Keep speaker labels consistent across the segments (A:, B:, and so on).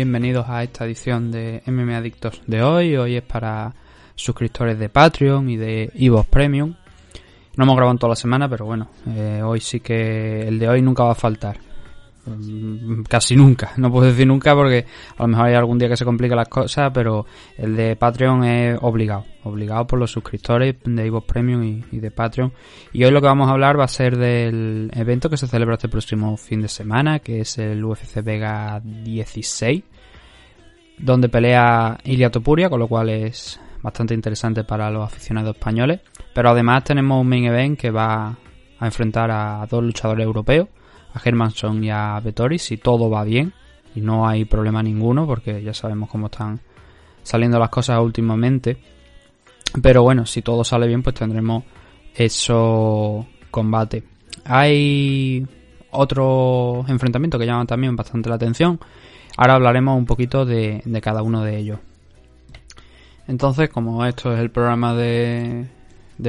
A: Bienvenidos a esta edición de MM Adictos de hoy. Hoy es para suscriptores de Patreon y de Evox Premium. No hemos grabado en toda la semana, pero bueno, eh, hoy sí que el de hoy nunca va a faltar. Mm, Casi nunca, no puedo decir nunca porque a lo mejor hay algún día que se complican las cosas, pero el de Patreon es obligado, obligado por los suscriptores de Evox Premium y de Patreon. Y hoy lo que vamos a hablar va a ser del evento que se celebra este próximo fin de semana, que es el UFC Vega 16, donde pelea Ilia Topuria, con lo cual es bastante interesante para los aficionados españoles. Pero además tenemos un main event que va a enfrentar a dos luchadores europeos, a Hermanson y a Vettori, si todo va bien y no hay problema ninguno, porque ya sabemos cómo están saliendo las cosas últimamente. Pero bueno, si todo sale bien, pues tendremos eso combate. Hay otro enfrentamiento que llama también bastante la atención. Ahora hablaremos un poquito de, cada uno de ellos. Entonces, como esto es el programa de,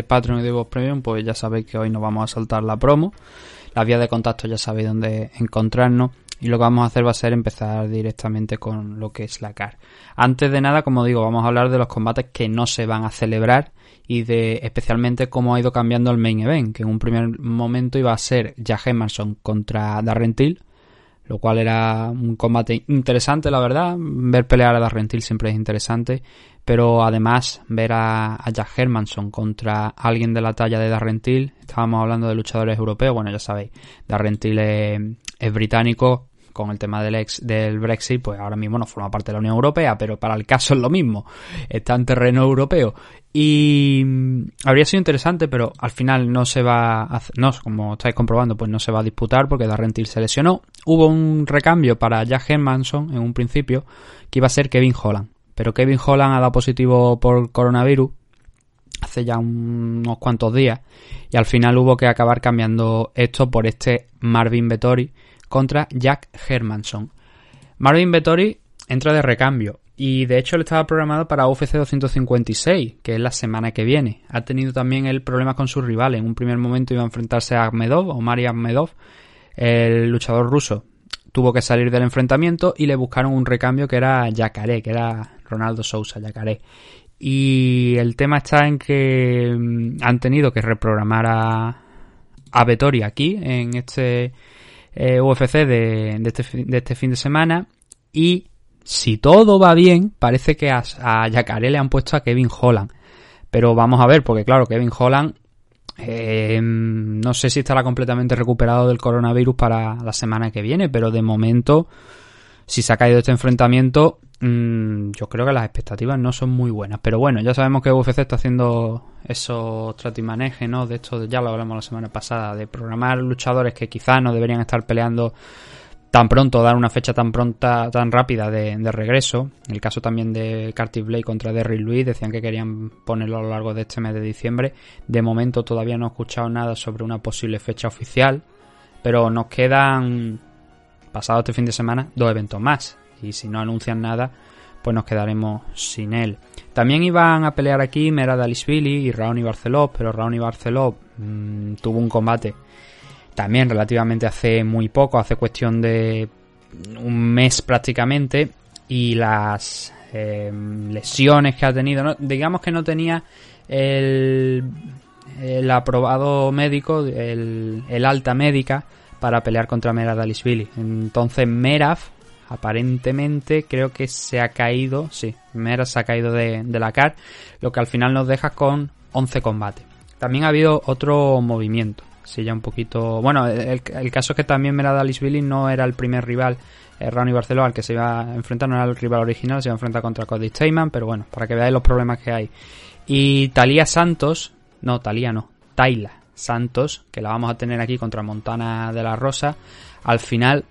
A: Patreon y de Vox Premium, pues ya sabéis que hoy nos vamos a saltar la promo. La vía de contacto ya sabéis dónde encontrarnos. Y lo que vamos a hacer va a ser empezar directamente con lo que es la CAR. Antes de nada, como digo, vamos a hablar de los combates que no se van a celebrar y de especialmente cómo ha ido cambiando el main event, que en un primer momento iba a ser Jack Emerson contra Darren Till, lo cual era un combate interesante, la verdad. Ver pelear a Darren Till siempre es interesante, pero además ver a, Jack Hermanson contra alguien de la talla de Darren Till, estábamos hablando de luchadores europeos, bueno, ya sabéis, Darren Till es, es británico, con el tema del, ex, del Brexit, pues ahora mismo no forma parte de la Unión Europea, pero para el caso es lo mismo, está en terreno europeo. Y mm, habría sido interesante, pero al final no se va a, no, como estáis comprobando, pues no se va a disputar porque Darren Till se lesionó. Hubo un recambio para Jack Hermanson en un principio, que iba a ser Kevin Holland. Pero Kevin Holland ha dado positivo por coronavirus hace ya unos cuantos días y al final hubo que acabar cambiando esto por este Marvin Vettori contra Jack Hermanson. Marvin Vettori entra de recambio y de hecho él estaba programado para UFC 256, que es la semana que viene. Ha tenido también el problema con sus rivales. En un primer momento iba a enfrentarse a Ahmedov, Omari Ahmedov, el luchador ruso. Tuvo que salir del enfrentamiento y le buscaron un recambio que era Yacaré, que era Ronaldo Sousa Yacaré. Y el tema está en que mm, han tenido que reprogramar a, a Vettori aquí, en este eh, UFC este, de este fin de semana. Y si todo va bien, parece que a, a Yacaré le han puesto a Kevin Holland. Pero vamos a ver, porque claro, Kevin Holland eh, no sé si estará completamente recuperado del coronavirus para la semana que viene, pero de momento, si se ha caído este enfrentamiento, mm, yo creo que las expectativas no son muy buenas. Pero bueno, ya sabemos que UFC está haciendo esos tratimanejes, ¿no? De esto ya lo hablamos la semana pasada, de programar luchadores que quizás no deberían estar peleando tan pronto, dar una fecha tan pronta, tan rápida de, de regreso. En el caso también de Curtis Blade contra Derrick Lewis, decían que querían ponerlo a lo largo de este mes de diciembre. De momento todavía no he escuchado nada sobre una posible fecha oficial, pero nos quedan, pasado este fin de semana, dos eventos más. Y si no anuncian nada, pues nos quedaremos sin él. También iban a pelear aquí Merad Alisvili y Raoni Barceló, pero Raoni Barceló mmm, tuvo un combate también relativamente hace muy poco, hace cuestión de un mes prácticamente, y las eh, lesiones que ha tenido, ¿no? digamos que no tenía el, el aprobado médico, el, el alta médica para pelear contra Meraf Dalisvili. Entonces Meraf aparentemente creo que se ha caído, sí, Meraf se ha caído de, la CAR, lo que al final nos deja con 11 combates. También ha habido otro movimiento, sí, ya un poquito... Bueno, el, caso es que también Meraf Dalisvili no era el primer rival eh, Ronnie Barceló al que se iba a enfrentar, no era el rival original, se iba a enfrentar contra Cody Steyman, pero bueno, para que veáis los problemas que hay. Y Talía Santos, no, Talía no, Taila Santos, que la vamos a tener aquí contra Montana de la Rosa, al final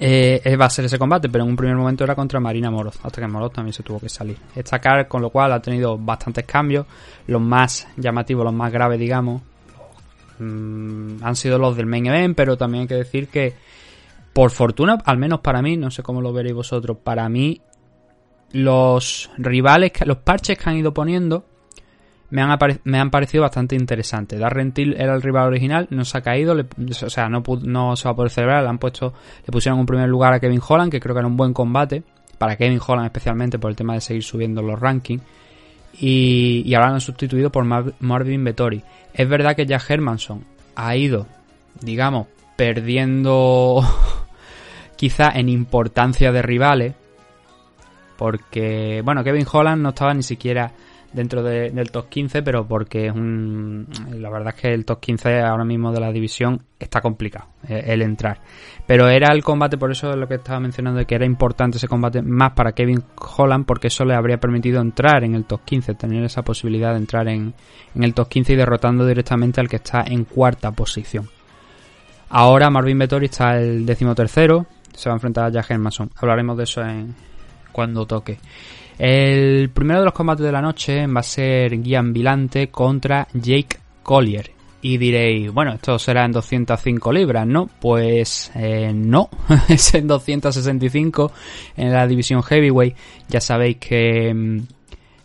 A: eh, va a ser ese combate, pero en un primer momento era contra Marina Moroz, hasta que Moroz también se tuvo que salir. Esta car, con lo cual ha tenido bastantes cambios, los más llamativos, los más graves, digamos, mm, han sido los del main event, pero también hay que decir que, por fortuna, al menos para mí, no sé cómo lo veréis vosotros, para mí, los rivales, los parches que han ido poniendo, me han, parecido bastante interesantes. Darren Till era el rival original, no se ha caído, le- o sea, no, no se va a poder celebrar, le han puesto, le pusieron en primer lugar a Kevin Holland, que creo que era un buen combate, para Kevin Holland especialmente por el tema de seguir subiendo los rankings, y, y ahora lo han sustituido por Mar- Marvin Vettori. Es verdad que Jack Hermanson ha ido, digamos, perdiendo quizá en importancia de rivales, porque, bueno, Kevin Holland no estaba ni siquiera dentro de- del top 15, pero porque es un. La verdad es que el top 15 ahora mismo de la división está complicado eh, el entrar. Pero era el combate, por eso es lo que estaba mencionando, de que era importante ese combate más para Kevin Holland, porque eso le habría permitido entrar en el top 15, tener esa posibilidad de entrar en, en el top 15 y derrotando directamente al que está en cuarta posición. Ahora Marvin Vettori está el décimo tercero, se va a enfrentar a Jack Hermanson. Hablaremos de eso en, cuando toque. El primero de los combates de la noche va a ser Gian Vilante contra Jake Collier. Y diréis, bueno, esto será en 205 libras, ¿no? Pues eh, no, es en 265 en la división heavyweight. Ya sabéis que mm,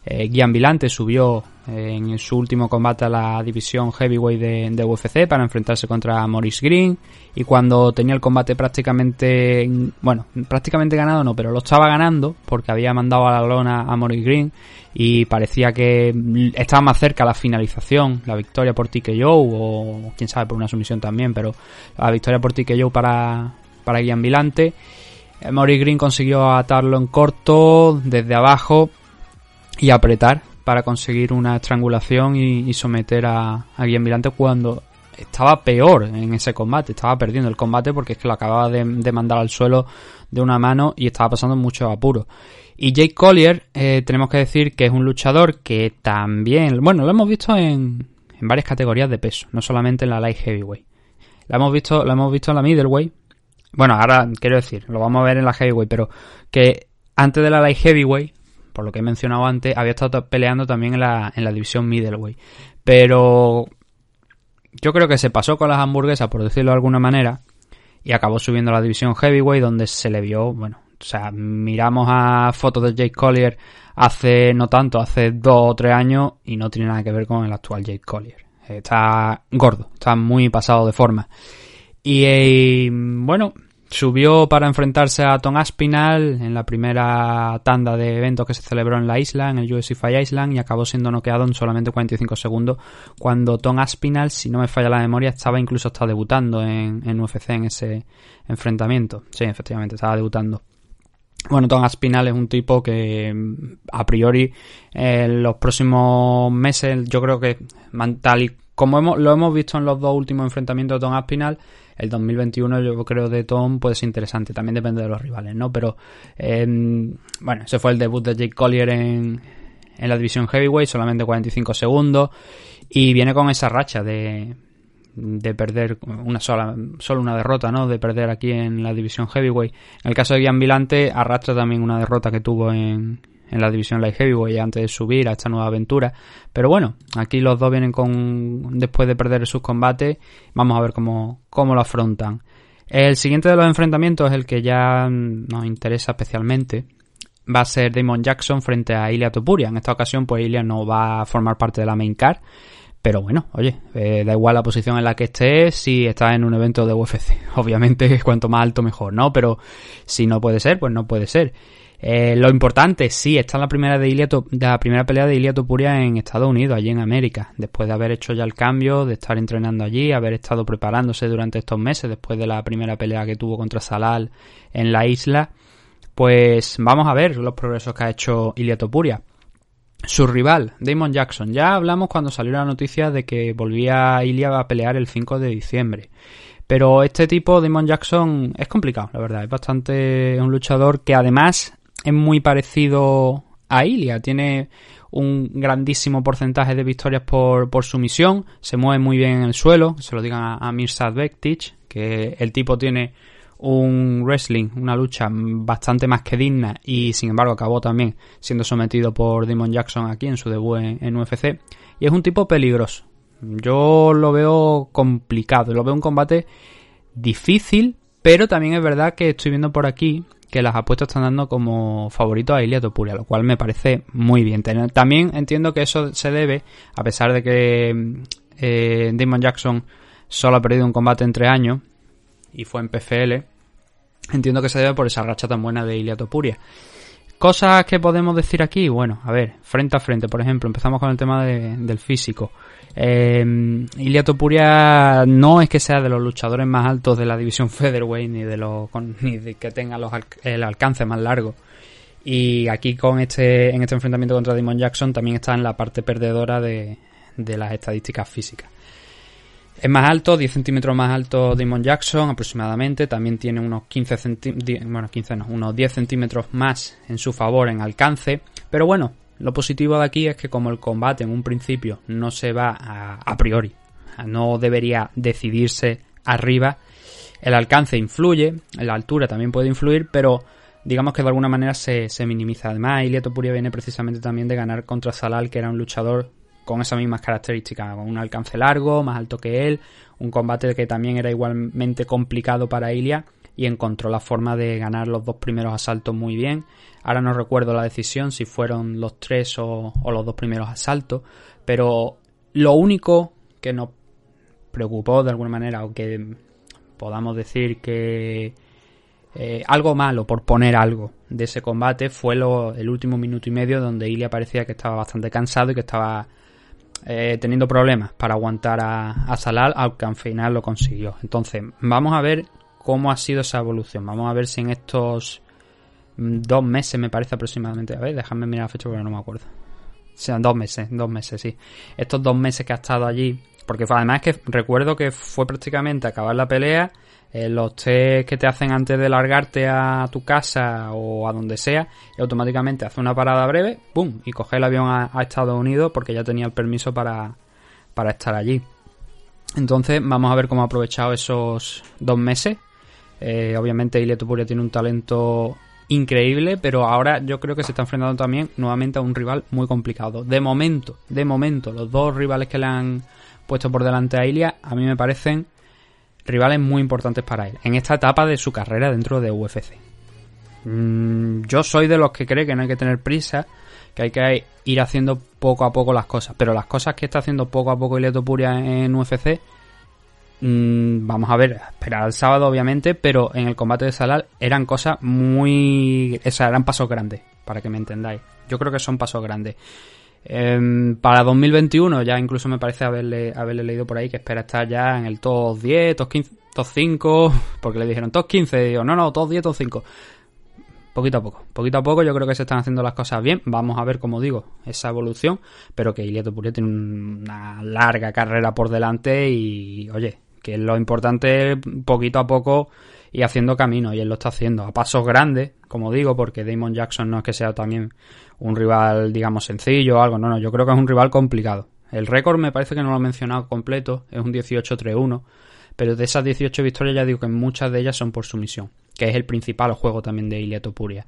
A: eh, Vilante subió eh, en su último combate a la división heavyweight de, de UFC para enfrentarse contra Maurice Green y cuando tenía el combate prácticamente, bueno, prácticamente ganado no, pero lo estaba ganando porque había mandado a la lona a Maurice Green y parecía que mm, estaba más cerca la finalización, la victoria por TKO o quién sabe por una sumisión también, pero la victoria por TKO para, para Gian Vilante. Eh, Maurice Green consiguió atarlo en corto desde abajo y apretar para conseguir una estrangulación y, y someter a, a Guillem Vilante cuando estaba peor en ese combate, estaba perdiendo el combate porque es que lo acababa de, mandar al suelo de una mano y estaba pasando mucho apuro. Y Jake Collier, eh, tenemos que decir que es un luchador que también, bueno, lo hemos visto en, en varias categorías de peso, no solamente en la light heavyweight. Lo hemos visto, lo hemos visto en la middleweight. Bueno, ahora quiero decir, lo vamos a ver en la heavyweight, pero que antes de la light heavyweight, por lo que he mencionado antes, había estado peleando también en la, en la división middleweight. Pero yo creo que se pasó con las hamburguesas, por decirlo de alguna manera, y acabó subiendo a la división heavyweight, donde se le vio, bueno, o sea, miramos a fotos de Jake Collier hace no tanto, hace dos o tres años, y no tiene nada que ver con el actual Jake Collier. Está gordo, está muy pasado de forma. Y eh, bueno, subió para enfrentarse a Tom Aspinall en la primera tanda de eventos que se celebró en la isla, en el UFC Island, y acabó siendo noqueado en solamente 45 segundos, cuando Tom Aspinall, si no me falla la memoria, estaba incluso hasta debutando en, en UFC en ese enfrentamiento. Sí, efectivamente, estaba debutando. Bueno, Tom Aspinall es un tipo que a priori en los próximos meses yo creo que tal y como hemos, lo hemos visto en los dos últimos enfrentamientos de Tom Aspinall, el 2021 yo creo de Tom puede ser interesante, también depende de los rivales, ¿no? Pero eh, bueno, ese fue el debut de Jake Collier en, en la división heavyweight, solamente 45 segundos y viene con esa racha de de perder una sola solo una derrota, ¿no? De perder aquí en la división heavyweight. En el caso de Gian Vilante arrastra también una derrota que tuvo en, en la división light heavyweight antes de subir a esta nueva aventura. Pero bueno, aquí los dos vienen con después de perder sus combates, vamos a ver cómo cómo lo afrontan. El siguiente de los enfrentamientos es el que ya nos interesa especialmente. Va a ser Damon Jackson frente a Ilya Topuria. En esta ocasión, pues Ilya no va a formar parte de la main card Pero bueno, oye, eh, da igual la posición en la que estés si estás en un evento de UFC. Obviamente, cuanto más alto mejor, ¿no? Pero si no puede ser, pues no puede ser. Eh, lo importante, sí, está la primera, de Iliato, la primera pelea de Ilia Topuria en Estados Unidos, allí en América, después de haber hecho ya el cambio, de estar entrenando allí, haber estado preparándose durante estos meses, después de la primera pelea que tuvo contra Salal en la isla, pues vamos a ver los progresos que ha hecho Ilia Topuria. Su rival, Damon Jackson. Ya hablamos cuando salió la noticia de que volvía Ilia a pelear el 5 de diciembre. Pero este tipo, Damon Jackson, es complicado, la verdad. Es bastante un luchador que además es muy parecido a Ilia. Tiene un grandísimo porcentaje de victorias por, por sumisión. Se mueve muy bien en el suelo. Se lo digan a, a Bektic, que el tipo tiene un wrestling, una lucha bastante más que digna y sin embargo acabó también siendo sometido por Damon Jackson aquí en su debut en, en UFC. Y es un tipo peligroso. Yo lo veo complicado, lo veo un combate difícil, pero también es verdad que estoy viendo por aquí que las apuestas están dando como favorito a Ilia Topuria, lo cual me parece muy bien. También entiendo que eso se debe, a pesar de que eh, Damon Jackson solo ha perdido un combate entre años y fue en PFL, entiendo que se debe por esa racha tan buena de Ilia Topuria. Cosas que podemos decir aquí, bueno, a ver, frente a frente, por ejemplo, empezamos con el tema de, del físico. Eh, Ilia Topuria no es que sea de los luchadores más altos de la división featherweight ni de los con, ni de que tenga los, el alcance más largo. Y aquí con este en este enfrentamiento contra Damon Jackson también está en la parte perdedora de, de las estadísticas físicas. Es más alto, 10 centímetros más alto Damon Jackson aproximadamente. También tiene unos 15 centímetros, bueno, 15 no, unos 10 centímetros más en su favor en alcance. Pero bueno, lo positivo de aquí es que como el combate en un principio no se va a, a priori, no debería decidirse arriba, el alcance influye, la altura también puede influir, pero digamos que de alguna manera se, se minimiza. Además, Ilia Topuria viene precisamente también de ganar contra Salal, que era un luchador con esas mismas características, con un alcance largo, más alto que él, un combate que también era igualmente complicado para Ilia y encontró la forma de ganar los dos primeros asaltos muy bien. Ahora no recuerdo la decisión si fueron los tres o, o los dos primeros asaltos, pero lo único que nos preocupó de alguna manera o que podamos decir que eh, algo malo por poner algo de ese combate fue lo, el último minuto y medio donde Ilia parecía que estaba bastante cansado y que estaba eh, teniendo problemas para aguantar a, a Salal, aunque al final lo consiguió. Entonces, vamos a ver cómo ha sido esa evolución. Vamos a ver si en estos dos meses, me parece aproximadamente. A ver, déjame mirar la fecha porque no me acuerdo. O sea, dos meses, dos meses, sí. Estos dos meses que ha estado allí. Porque además es que recuerdo que fue prácticamente acabar la pelea. Eh, los test que te hacen antes de largarte a tu casa o a donde sea. Y automáticamente hace una parada breve. ¡Pum! Y coge el avión a, Estados Unidos porque ya tenía el permiso para, para estar allí. Entonces, vamos a ver cómo ha aprovechado esos dos meses. Eh, obviamente, Ilia Topuria tiene un talento increíble, pero ahora yo creo que se está enfrentando también nuevamente a un rival muy complicado. De momento, de momento, los dos rivales que le han puesto por delante a Ilia, a mí me parecen rivales muy importantes para él, en esta etapa de su carrera dentro de UFC. Mm, yo soy de los que cree que no hay que tener prisa, que hay que ir haciendo poco a poco las cosas, pero las cosas que está haciendo poco a poco Ilia Topuria en UFC mmm, vamos a ver, esperar al sábado obviamente, pero en el combate de Salal eran cosas muy... O eran pasos grandes, para que me entendáis. Yo creo que son pasos grandes. Eh, para 2021 ya incluso me parece haberle, haberle leído por ahí que espera estar ya en el top 10, top 15, top 5, porque le dijeron top 15, digo, no, no, top 10, top 5. Poquito a poco, poquito a poco yo creo que se están haciendo las cosas bien. Vamos a ver, como digo, esa evolución, pero que Ilia Topuria tiene una larga carrera por delante y, oye, que lo importante poquito a poco y haciendo camino, y él lo está haciendo a pasos grandes, como digo, porque Damon Jackson no es que sea también un rival, digamos, sencillo o algo, no, no, yo creo que es un rival complicado. El récord me parece que no lo he mencionado completo, es un 18-3-1, pero de esas 18 victorias ya digo que muchas de ellas son por sumisión, que es el principal juego también de Ilia Topuria.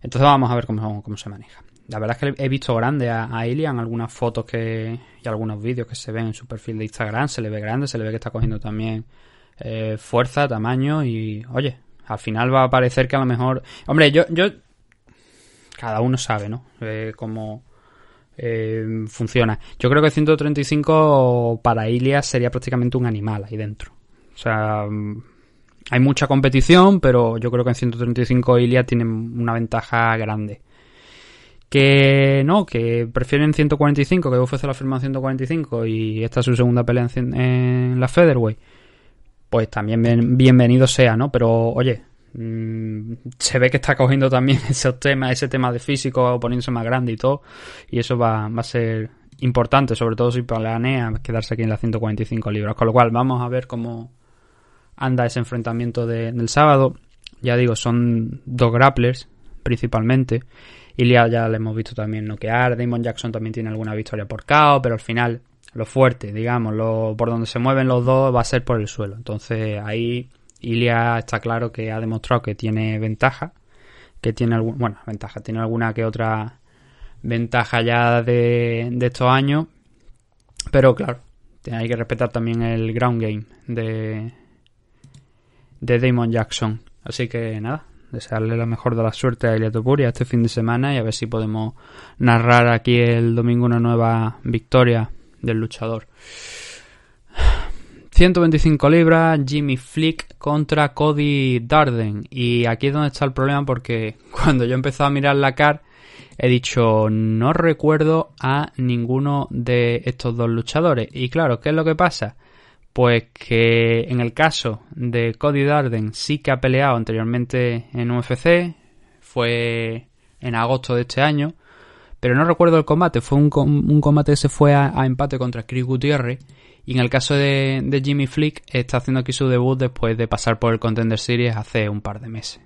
A: Entonces vamos a ver cómo, cómo se maneja. La verdad es que he visto grande a, a en algunas fotos que y algunos vídeos que se ven en su perfil de Instagram, se le ve grande, se le ve que está cogiendo también eh, fuerza, tamaño y, oye, al final va a parecer que a lo mejor... Hombre, yo... yo cada uno sabe, ¿no? Eh, cómo, eh, funciona. Yo creo que 135 para Ilias sería prácticamente un animal ahí dentro. O sea, mm, hay mucha competición, pero yo creo que en 135 Ilias tiene una ventaja grande. Que no, que prefieren 145, que UFC la firma en 145 y esta es su segunda pelea en, en la Featherweight. Pues también bien- bienvenido sea, ¿no? Pero oye, mm, se ve que está cogiendo también esos temas, ese tema de físico, poniéndose más grande y todo. Y eso va, va a ser importante, sobre todo si planea quedarse aquí en las 145 libras. Con lo cual, vamos a ver cómo anda ese enfrentamiento de- del sábado. Ya digo, son dos grapplers, principalmente. Ilia ya le hemos visto también noquear. Damon Jackson también tiene alguna victoria por KO, pero al final lo fuerte, digamos, lo, por donde se mueven los dos va a ser por el suelo. Entonces ahí Ilia está claro que ha demostrado que tiene ventaja, que tiene algún, bueno, ventaja, tiene alguna que otra ventaja ya de, estos años, pero claro, hay que respetar también el ground game de, de Damon Jackson. Así que nada, desearle la mejor de la suerte a Ilia Topuria este fin de semana y a ver si podemos narrar aquí el domingo una nueva victoria del luchador. 125 libras, Jimmy Flick contra Cody Darden. Y aquí es donde está el problema porque cuando yo empecé a mirar la car he dicho no recuerdo a ninguno de estos dos luchadores. Y claro, ¿qué es lo que pasa? Pues que en el caso de Cody Darden sí que ha peleado anteriormente en UFC, fue en agosto de este año, pero no recuerdo el combate, fue un, un combate que se fue a, empate contra Chris Gutierrez, y en el caso de, de Jimmy Flick está haciendo aquí su debut después de pasar por el Contender Series hace un par de meses.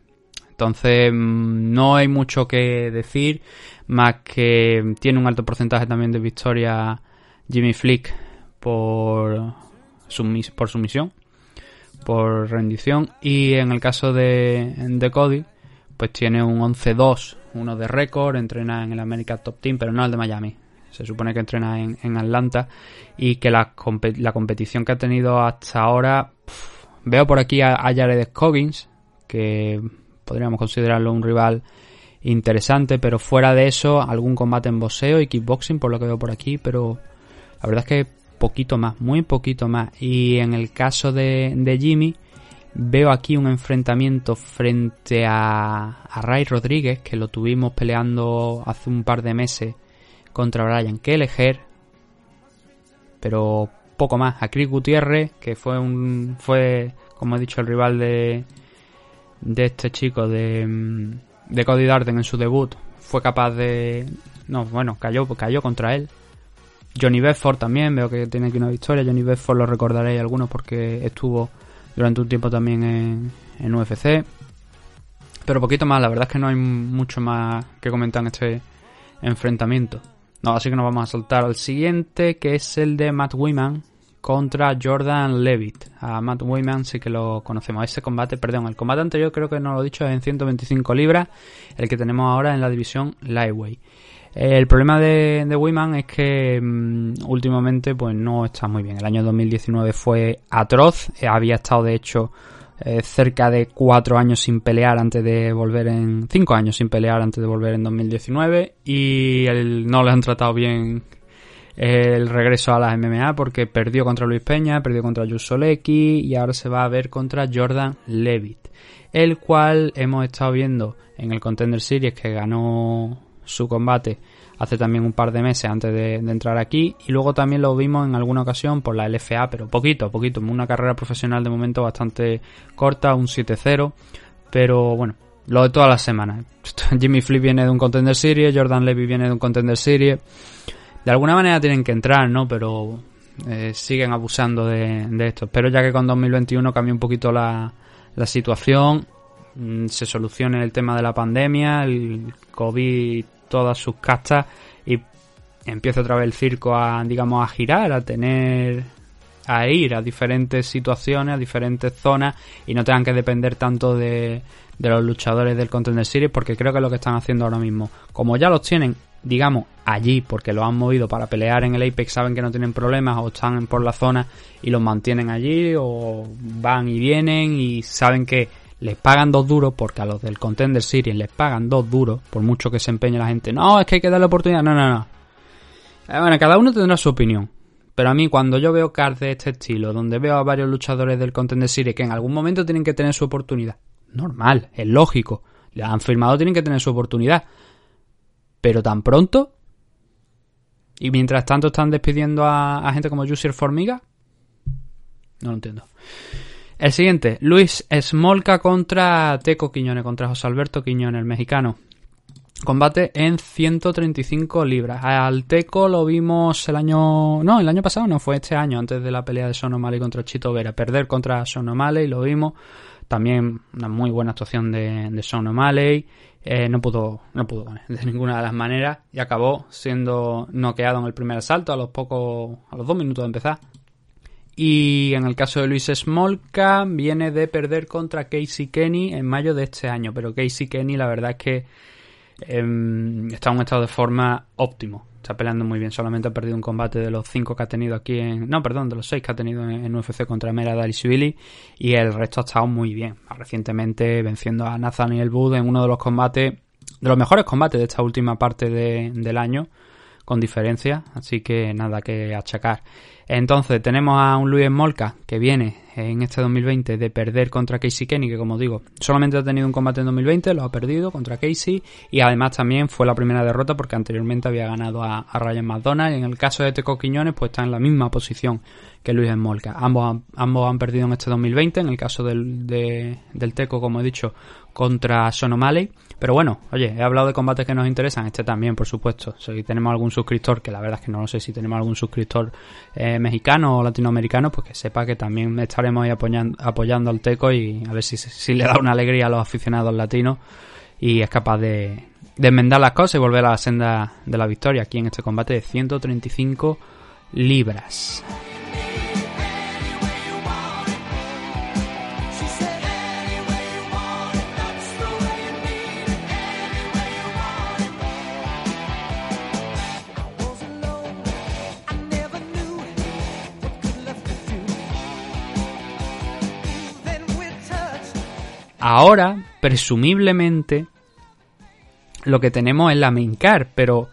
A: Entonces mm, no hay mucho que decir, más que tiene un alto porcentaje también de victoria Jimmy Flick por, sumis- por sumisión, por rendición, y en el caso de, de Cody, pues tiene un 11-2, uno de récord, entrena en el American Top Team, pero no el de Miami. Se supone que entrena en, Atlanta y que la, compe- la competición que ha tenido hasta ahora, veo por aquí a, a Jared Scoggins, que podríamos considerarlo un rival interesante, pero fuera de eso, algún combate en boxeo y kickboxing, por lo que veo por aquí, pero la verdad es que poquito más, muy poquito más. Y en el caso de, de Jimmy, veo aquí un enfrentamiento frente a, a Ray Rodríguez, que lo tuvimos peleando hace un par de meses contra Brian Kelleher, pero poco más. A Chris Gutiérrez, que fue un fue, como he dicho, el rival de, de este chico, de, mm, de Cody Darden en su debut, fue capaz de... No, bueno, cayó, cayó contra él. Johnny Bedford también, veo que tiene aquí una victoria. Johnny Bedford lo recordaréis algunos porque estuvo durante un tiempo también en, UFC. Pero poquito más, la verdad es que no hay mucho más que comentar en este enfrentamiento. No, así que nos vamos a saltar al siguiente, que es el de Matt Wiman contra Jordan Levitt. A Matt Wiman sí que lo conocemos. Ese combate, perdón, el combate anterior creo que no lo he dicho, es en 125 libras, el que tenemos ahora en la división Lightweight. Eh, El problema de, de es que mm, últimamente pues no está muy bien. El año 2019 fue atroz. Eh, había estado de hecho eh, cerca de cuatro años sin pelear antes de volver en cinco años sin pelear antes de volver en 2019 y no le han tratado bien el regreso a las MMA porque perdió contra Luis Peña, perdió contra Jus Solecki y ahora se va a ver contra Jordan Levitt, el cual hemos estado viendo en el Contender Series que ganó su combate hace también un par de meses antes de, de entrar aquí y luego también lo vimos en alguna ocasión por la LFA, pero poquito, poquito, una carrera profesional de momento bastante corta, un 7-0, pero bueno, lo de todas las semanas. Jimmy Flip viene de un Contender Series, Jordan Levy viene de un Contender Series. De alguna manera tienen que entrar, ¿no? Pero eh, siguen abusando de, esto. Espero ya que con 2021 cambie un poquito la, la situación, mm, se solucione el tema de la pandemia, el COVID, todas sus castas y empiece otra vez el circo a, digamos, a girar, a tener, a ir a diferentes situaciones, a diferentes zonas y no tengan que depender tanto de, de los luchadores del Contender Series porque creo que es lo que están haciendo ahora mismo. Como ya los tienen, digamos, allí porque los han movido para pelear en el Apex, saben que no tienen problemas o están por la zona y los mantienen allí o van y vienen y saben que les pagan dos duros porque a los del Contender Series les pagan dos duros por mucho que se empeñe la gente. No, es que hay que darle oportunidad. No, no, no. Eh, Bueno, cada uno tendrá su opinión. Pero a mí, cuando yo veo cards de este estilo, donde veo a varios luchadores del Contender Series que en algún momento tienen que tener su oportunidad, normal, es lógico. Le han firmado, tienen que tener su oportunidad. Pero tan pronto. Y mientras tanto están despidiendo a, gente como Jussier Formiga. No lo entiendo. El siguiente, Luis Smolka contra Teco Quiñones, contra José Alberto Quiñones, el mexicano. Combate en 135 libras. Al Teco lo vimos el año... No, el año pasado no, fue este año, antes de la pelea de Son O'Malley contra Chito Vera. Perder contra Son O'Malley, lo vimos. También una muy buena actuación de, de Son O'Malley. Eh, no pudo no pudo ganar de ninguna de las maneras y acabó siendo noqueado en el primer asalto a los pocos a los dos minutos de empezar y en el caso de Luis Smolka viene de perder contra Casey Kenny en mayo de este año pero Casey Kenny la verdad es que em, está en un estado de forma óptimo está peleando muy bien. Solamente ha perdido un combate de los cinco que ha tenido aquí en no perdón de los seis que ha tenido en, UFC contra Mera Darishvili y el resto ha estado muy bien. Recientemente venciendo a Nathaniel Wood en uno de los combates de los mejores combates de esta última parte de- del año con diferencia, así que nada que achacar. Entonces tenemos a un Luis Molca que viene en este 2020 de perder contra Casey Kenny, que como digo, solamente ha tenido un combate en 2020, lo ha perdido contra Casey y además también fue la primera derrota porque anteriormente había ganado a, a Ryan McDonald. Y en el caso de Teco Quiñones, pues está en la misma posición que Luis Molca. Ambos, ambos han perdido en este 2020, en el caso del, de- del Teco, como he dicho, contra Sean O'Malley. Pero bueno, oye, he hablado de combates que nos interesan, este también, por supuesto. Si tenemos algún suscriptor, que la verdad es que no lo sé si tenemos algún suscriptor eh, mexicano o latinoamericano, pues que sepa que también estaremos ahí apoyando, al Teco y a ver si, si le da una alegría a los aficionados latinos y es capaz de, de enmendar las cosas y volver a la senda de la victoria aquí en este combate de 135 libras. Ahora, presumiblemente, lo que tenemos es la main card, pero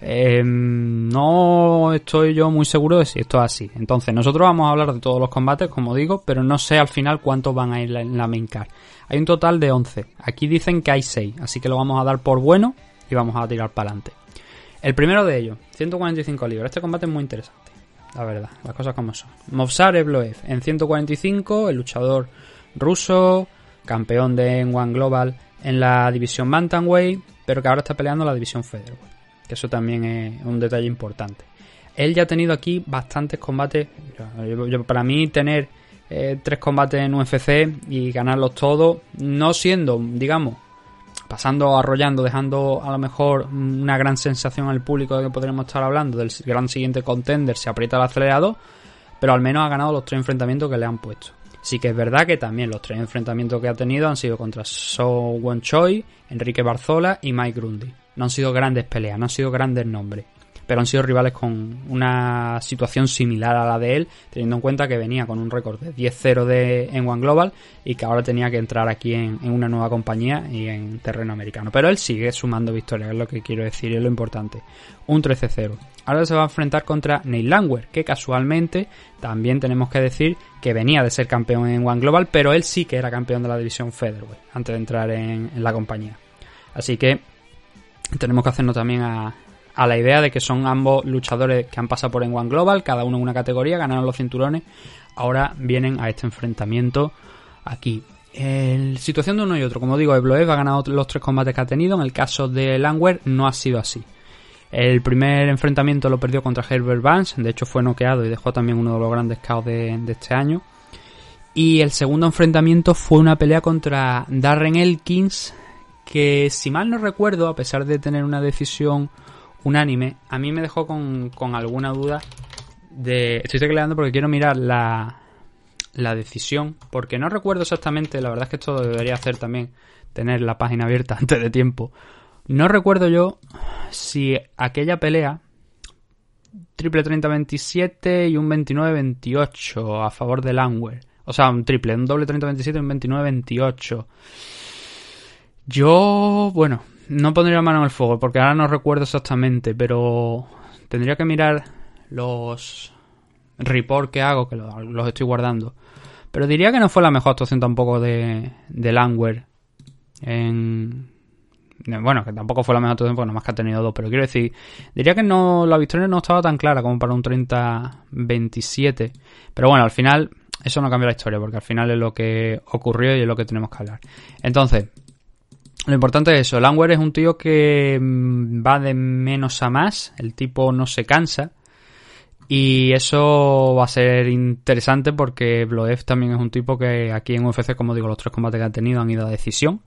A: eh, no estoy yo muy seguro de si esto es así. Entonces, nosotros vamos a hablar de todos los combates, como digo, pero no sé al final cuántos van a ir en la main card. Hay un total de 11. Aquí dicen que hay 6, así que lo vamos a dar por bueno y vamos a tirar para adelante. El primero de ellos, 145 libras. Este combate es muy interesante, la verdad, las cosas como son. Movsar Evloev en 145, el luchador ruso, campeón de One Global en la división Bantamweight, pero que ahora está peleando la división Featherweight, que eso también es un detalle importante. Él ya ha tenido aquí bastantes combates. Para mí, tener eh, tres combates en UFC y ganarlos todos, no siendo, digamos, pasando, arrollando, dejando a lo mejor una gran sensación al público de que podremos estar hablando del gran siguiente contender, se aprieta el acelerador, pero al menos ha ganado los tres enfrentamientos que le han puesto. Sí que es verdad que también los tres enfrentamientos que ha tenido han sido contra So Won Choi, Enrique Barzola y Mike Grundy. No han sido grandes peleas, no han sido grandes nombres, pero han sido rivales con una situación similar a la de él, teniendo en cuenta que venía con un récord de 10-0 de- en One Global y que ahora tenía que entrar aquí en, una nueva compañía y en terreno americano. Pero él sigue sumando victorias, es lo que quiero decir, es lo importante. Un 13-0. Ahora se va a enfrentar contra Neil Langwer, que casualmente también tenemos que decir que venía de ser campeón en One Global, pero él sí que era campeón de la división Featherweight antes de entrar en, en la compañía. Así que tenemos que hacernos también a, a la idea de que son ambos luchadores que han pasado por en One Global, cada uno en una categoría, ganaron los cinturones, ahora vienen a este enfrentamiento aquí. El situación de uno y otro, como digo, Evloev ha ganado los tres combates que ha tenido, en el caso de Langwer no ha sido así. El primer enfrentamiento lo perdió contra Herbert Vance, de hecho fue noqueado y dejó también uno de los grandes caos de este año. Y el segundo enfrentamiento fue una pelea contra Darren Elkins, que si mal no recuerdo, a pesar de tener una decisión unánime, a mí me dejó con, con alguna duda de... Estoy tecleando porque quiero mirar la, la decisión, porque no recuerdo exactamente, la verdad es que esto debería hacer también, tener la página abierta antes de tiempo. No recuerdo yo si aquella pelea, triple 30-27 y un 29-28 a favor de Langwer. O sea, un triple, un doble 30-27 y un 29-28. Yo, bueno, no pondría mano el fuego porque ahora no recuerdo exactamente, pero tendría que mirar los report que hago, que lo- los estoy guardando. Pero diría que no fue la mejor actuación tampoco de, de Langwer en... Bueno, que tampoco fue la mejor actuación porque nomás que ha tenido dos, pero quiero decir, diría que no la victoria no estaba tan clara como para un 30-27. Pero bueno, al final eso no cambia la historia porque al final es lo que ocurrió y es lo que tenemos que hablar. Entonces, lo importante es eso. Langwer es un tío que mm, va de menos a más. El tipo no se cansa. Y eso va a ser interesante porque Bloev también es un tipo que aquí en UFC, como digo, los tres combates que han tenido han ido a decisión.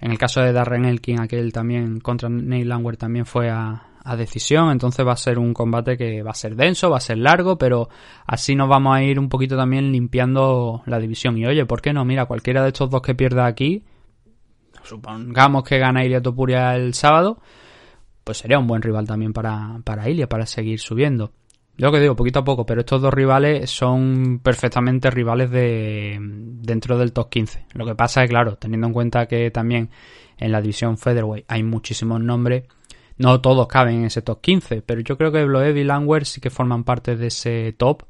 A: En el caso de Darren Elkin, aquel también contra Neil Langwer también fue a, a decisión. Entonces va a ser un combate que va a ser denso, va a ser largo, pero así nos vamos a ir un poquito también limpiando la división. Y oye, ¿por qué no? Mira, cualquiera de estos dos que pierda aquí, supongamos que gana Ilia Topuria el sábado, pues sería un buen rival también para, para Ilia, para seguir subiendo. Yo que digo, poquito a poco, pero estos dos rivales son perfectamente rivales de dentro del top 15. Lo que pasa es, claro, teniendo en cuenta que también en la división Featherweight hay muchísimos nombres, no todos caben en ese top 15, pero yo creo que Bloev y Langwer sí que forman parte de ese top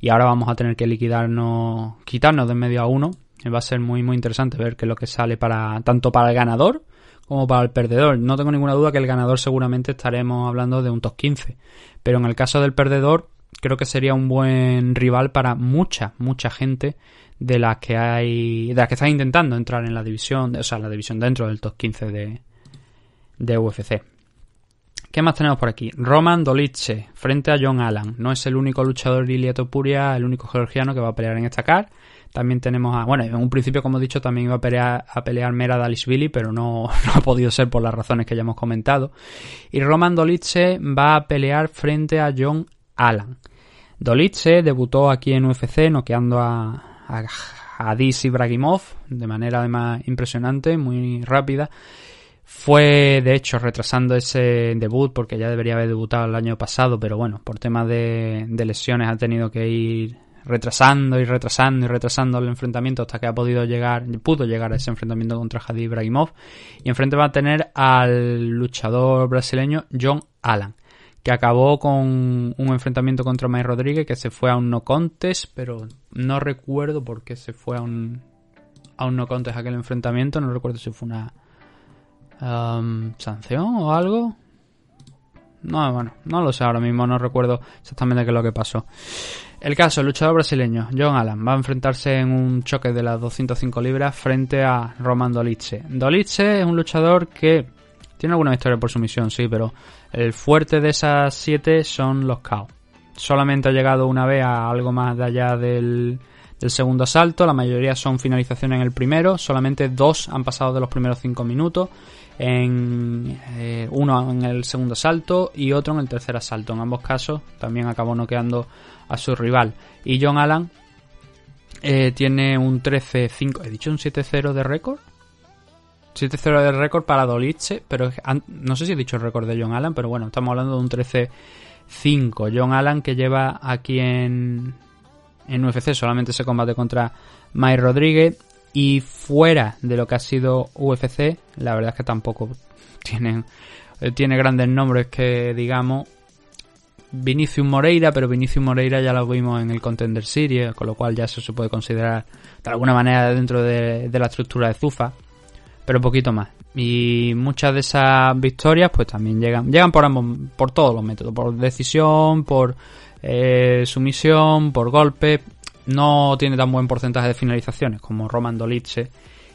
A: y ahora vamos a tener que liquidarnos, quitarnos de medio a uno. Va a ser muy muy interesante ver qué es lo que sale para tanto para el ganador como para el perdedor. No tengo ninguna duda que el ganador seguramente estaremos hablando de un top 15. Pero en el caso del perdedor, creo que sería un buen rival para mucha, mucha gente de las que hay. de las que están intentando entrar en la división, o sea, la división dentro del top 15 de, de UFC. ¿Qué más tenemos por aquí? Roman Dolice frente a John Allen. No es el único luchador de Ilia Topuria, el único georgiano que va a pelear en esta card. También tenemos a. Bueno, en un principio, como he dicho, también iba a pelear, a pelear Mera Dalishvili, pero no, no ha podido ser por las razones que ya hemos comentado. Y Roman Dolice va a pelear frente a John Allen. Dolice debutó aquí en UFC noqueando a, a Hadis Ibrahimov de manera además impresionante, muy rápida. Fue, de hecho, retrasando ese debut porque ya debería haber debutado el año pasado, pero bueno, por temas de, de lesiones ha tenido que ir retrasando y retrasando y retrasando el enfrentamiento hasta que ha podido llegar, pudo llegar a ese enfrentamiento contra Hadid Ibrahimov. Y enfrente va a tener al luchador brasileño John Allen, que acabó con un enfrentamiento contra Mike Rodríguez que se fue a un no contest, pero no recuerdo por qué se fue a un, a un no contest aquel enfrentamiento, no recuerdo si fue una um, sanción o algo. No, bueno, no lo sé ahora mismo, no recuerdo exactamente qué es lo que pasó. El caso, el luchador brasileño John Allen va a enfrentarse en un choque de las 205 libras frente a Roman Dolice. Dolice es un luchador que tiene alguna historia por sumisión, sí, pero el fuerte de esas siete son los KO. Solamente ha llegado una vez a algo más de allá del, segundo asalto, la mayoría son finalizaciones en el primero, solamente dos han pasado de los primeros cinco minutos, en eh, uno en el segundo asalto y otro en el tercer asalto. En ambos casos también acabó noqueando a su rival. Y John Allen eh, tiene un 13-5, he dicho un 7-0 de récord. 7-0 de récord para Dolice, pero no sé si he dicho el récord de John Allen, pero bueno, estamos hablando de un 13-5. John Allen que lleva aquí en, en UFC solamente ese combate contra Mike Rodríguez y fuera de lo que ha sido UFC, la verdad es que tampoco tienen, eh, tiene grandes nombres que digamos Vinicius Moreira, pero Vinicius Moreira ya lo vimos en el Contender Series, con lo cual ya eso se puede considerar de alguna manera dentro de, la estructura de Zufa, pero poquito más. Y muchas de esas victorias pues también llegan, llegan por ambos, por todos los métodos, por decisión, por eh, sumisión, por golpe. No tiene tan buen porcentaje de finalizaciones como Roman Dolice.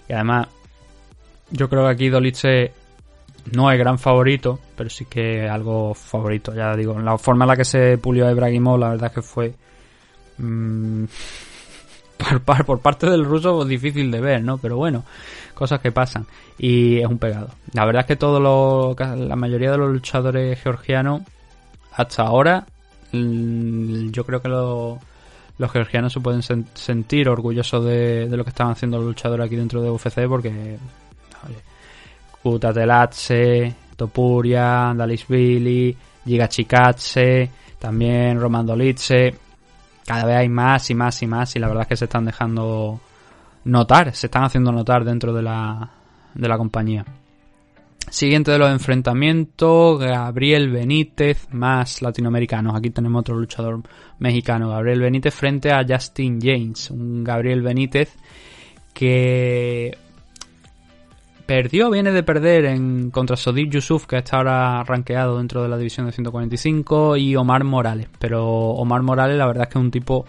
A: Y además, yo creo que aquí Dolice no es gran favorito, pero sí que algo favorito. Ya digo, la forma en la que se pulió a Ibrahimov, la verdad que fue. mm, por, par- por parte del ruso, difícil de ver, ¿no? Pero bueno, cosas que pasan. Y es un pegado. La verdad es que todos los. La mayoría de los luchadores georgianos, hasta ahora, mm, yo creo que los georgianos se pueden sen- sentir orgullosos de, de lo que están haciendo los luchadores aquí dentro de UFC porque oye, Kutatelatse, Topuria, Dalishvili, Giga Chikatse, también Roman Dolice. Cada vez hay más y más y más y la verdad es que se están dejando notar, se están haciendo notar dentro de la, de la compañía. Siguiente de los enfrentamientos, Gabriel Benítez más latinoamericanos. Aquí tenemos otro luchador mexicano, Gabriel Benítez frente a Justin James. Un Gabriel Benítez que perdió, viene de perder en contra Sodiq Yusuf, que está ahora rankeado dentro de la división de 145, y Omar Morales. Pero Omar Morales la verdad es que es un tipo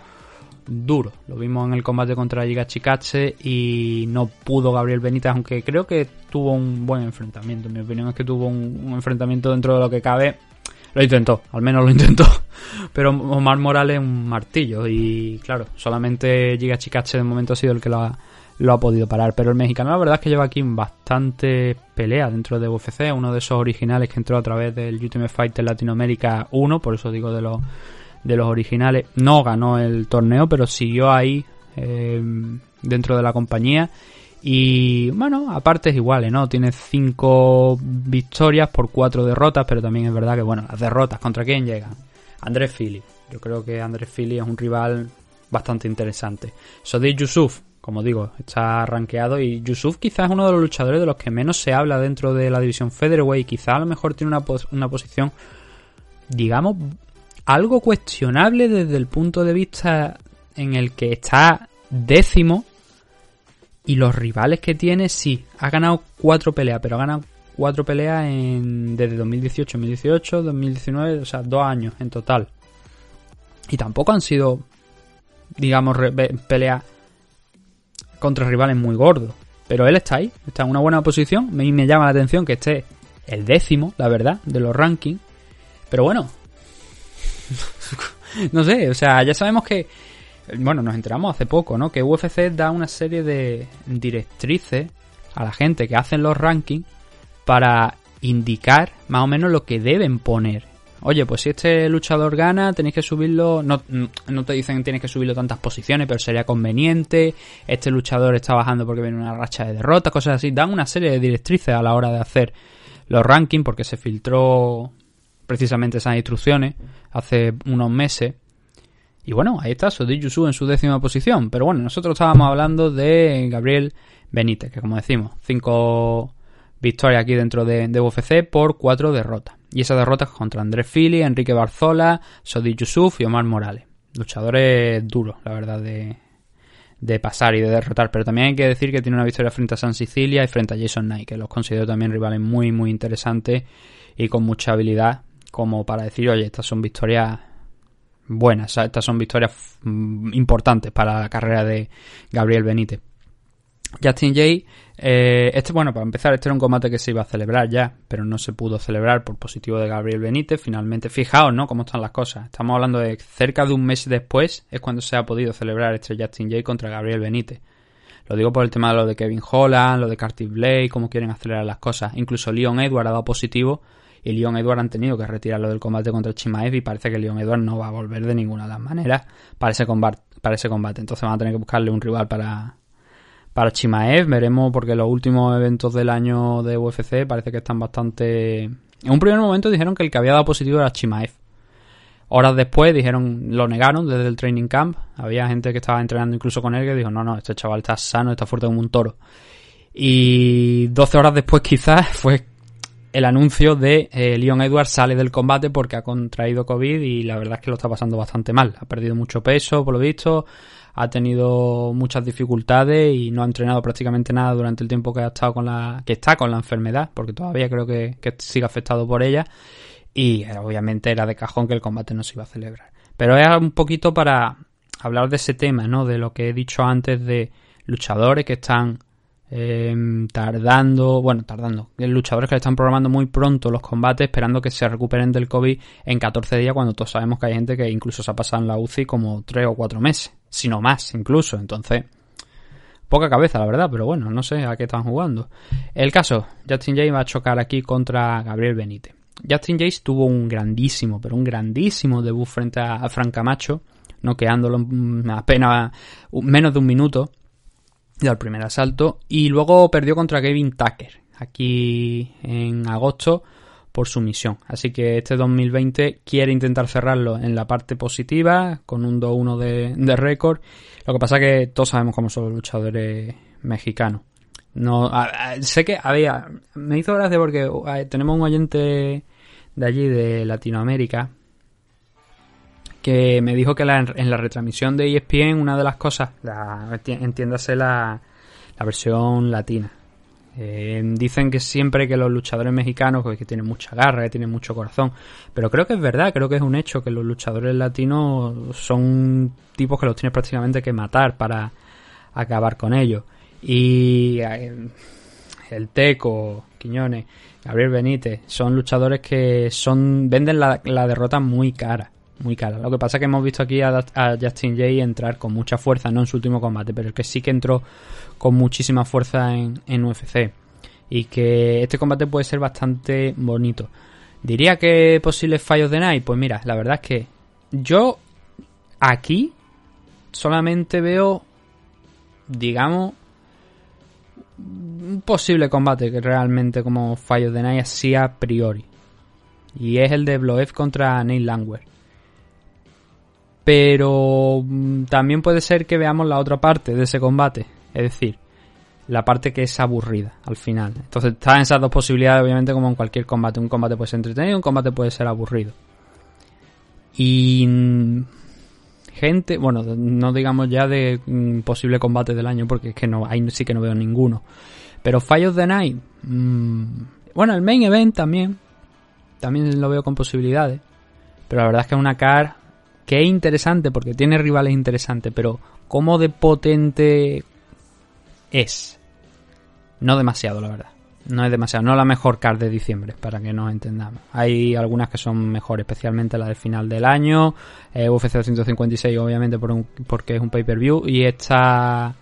A: duro. Lo vimos en el combate contra Giga Chikache y no pudo Gabriel Benítez, aunque creo que tuvo un buen enfrentamiento. En mi opinión es que tuvo un, un enfrentamiento dentro de lo que cabe. Lo intentó, al menos lo intentó. Pero Omar Morales es un martillo y claro, solamente Giga Chikache de momento ha sido el que lo ha, lo ha podido parar. Pero el mexicano la verdad es que lleva aquí bastante pelea dentro de UFC, uno de esos originales que entró a través del Ultimate Fighter Latinoamérica 1, por eso digo de los de los originales. No ganó el torneo, pero siguió ahí eh, dentro de la compañía. Y bueno, aparte es igual, ¿no? Tiene cinco victorias por cuatro derrotas, pero también es verdad que, bueno, las derrotas, ¿contra quién llegan? Andrés Fili. Yo creo que Andrés Fili es un rival bastante interesante. Sodiq Yusuf, como digo, está rankeado y Yusuf quizás es uno de los luchadores de los que menos se habla dentro de la división Featherweight. Quizás a lo mejor tiene una, una posición, digamos, algo cuestionable desde el punto de vista en el que está décimo y los rivales que tiene, sí, ha ganado cuatro peleas, pero ha ganado cuatro peleas en, desde 2018, 2018, 2019, o sea, dos años en total. Y tampoco han sido, digamos, peleas contra rivales muy gordos. Pero él está ahí, está en una buena posición. A mí me llama la atención que esté el décimo, la verdad, de los rankings. Pero bueno, no sé, o sea, ya sabemos que, bueno, nos enteramos hace poco, ¿no? Que UFC da una serie de directrices a la gente que hacen los rankings para indicar más o menos lo que deben poner. Oye, pues si este luchador gana, tenéis que subirlo. No, no te dicen que tienes que subirlo tantas posiciones, pero sería conveniente. Este luchador está bajando porque viene una racha de derrotas, cosas así. Dan una serie de directrices a la hora de hacer los rankings, porque se filtró precisamente esas instrucciones hace unos meses. Y bueno, ahí está Sodi Yusu en su décima posición. Pero bueno, nosotros estábamos hablando de Gabriel Benítez, que como decimos, cinco victorias aquí dentro de, de UFC por cuatro derrotas. Y esas derrotas contra Andrés Fili, Enrique Barzola, Sodi Yusuf y Omar Morales. Luchadores duros, la verdad, de, de pasar y de derrotar. Pero también hay que decir que tiene una victoria frente a San Sicilia y frente a Jason Knight, que los considero también rivales muy, muy interesantes y con mucha habilidad, como para decir, oye, estas son victorias buenas, estas son victorias importantes para la carrera de Gabriel Benítez. Justin Jay, eh, este, bueno, para empezar, este era un combate que se iba a celebrar ya, pero no se pudo celebrar por positivo de Gabriel Benítez. Finalmente, fijaos, ¿no? Cómo están las cosas. Estamos hablando de cerca de un mes después es cuando se ha podido celebrar este Justin Jay contra Gabriel Benítez. Lo digo por el tema de lo de Kevin Holland, lo de Curtis Blake, cómo quieren acelerar las cosas. Incluso Leon Edward ha dado positivo y Leon Edward han tenido que retirarlo del combate contra Chimaev y parece que Leon Edward no va a volver de ninguna de las maneras para ese combate. Para ese combate. Entonces van a tener que buscarle un rival para, para Chimaev. Veremos porque los últimos eventos del año de UFC parece que están bastante... En un primer momento dijeron que el que había dado positivo era Chimaev. Horas después dijeron, lo negaron desde el training camp. Había gente que estaba entrenando incluso con él que dijo, no, no, este chaval está sano, está fuerte como un toro. Y 12 horas después quizás fue el anuncio de eh, Leon Edwards sale del combate porque ha contraído COVID y la verdad es que lo está pasando bastante mal. Ha perdido mucho peso, por lo visto, ha tenido muchas dificultades y no ha entrenado prácticamente nada durante el tiempo que ha estado con la que está con la enfermedad, porque todavía creo que, sigue afectado por ella y eh, obviamente era de cajón que el combate no se iba a celebrar. Pero es un poquito para hablar de ese tema, ¿no? De lo que he dicho antes de luchadores que están eh, tardando, bueno, tardando, luchadores que le están programando muy pronto los combates esperando que se recuperen del COVID en 14 días cuando todos sabemos que hay gente que incluso se ha pasado en la UCI como 3 o 4 meses, si no más incluso, entonces poca cabeza la verdad, pero bueno, no sé a qué están jugando. El caso, Justin James va a chocar aquí contra Gabriel Benítez. Justin James tuvo un grandísimo, pero un grandísimo debut frente a Frank Camacho, noqueándolo apenas menos de un minuto al primer asalto y luego perdió contra Kevin Tucker aquí en agosto por su misión. Así que este 2020 quiere intentar cerrarlo en la parte positiva con un 2-1 de, récord. Lo que pasa que todos sabemos cómo son los luchadores mexicanos. No, sé que había. Me hizo gracia porque eh, tenemos un oyente de allí, de Latinoamérica, que me dijo que la- en la retransmisión de ESPN, una de las cosas, entiéndase la versión latina. Eh, dicen que siempre que los luchadores mexicanos, pues, que tienen mucha garra, que tienen mucho corazón, pero creo que es verdad, creo que es un hecho que los luchadores latinos son tipos que los tienes prácticamente que matar para acabar con ellos. Y eh, el Teco, Quiñones, Gabriel Benítez, son luchadores que son venden la, derrota muy cara, muy cara. Lo que pasa es que hemos visto aquí a, a Justin Jay entrar con mucha fuerza, no en su último combate, pero el que sí que entró con muchísima fuerza en, en UFC. Y que este combate puede ser bastante bonito. Diría que posibles fallos de Night, pues mira, la verdad es que yo aquí solamente veo, digamos, un posible combate que realmente como fallos de Night así a priori. Y es el de Bloev contra Neil Langwer. Pero mm, también puede ser que veamos la otra parte de ese combate. Es decir, la parte que es aburrida al final. Entonces están esas dos posibilidades, obviamente, como en cualquier combate. Un combate puede ser entretenido, un combate puede ser aburrido. Y gente, bueno, no digamos ya de mm, posible combate del año, porque es que no, ahí sí que no veo ninguno. Pero fallos de Night, mm, bueno, el main event también, también lo veo con posibilidades. Pero la verdad es que es una car que es interesante porque tiene rivales interesantes, pero cómo de potente es. No demasiado, la verdad. No es demasiado, no la mejor card de diciembre, para que nos entendamos. Hay algunas que son mejores, especialmente la del final del año, eh, UFC 256 obviamente por un- porque es un pay-per-view, y esta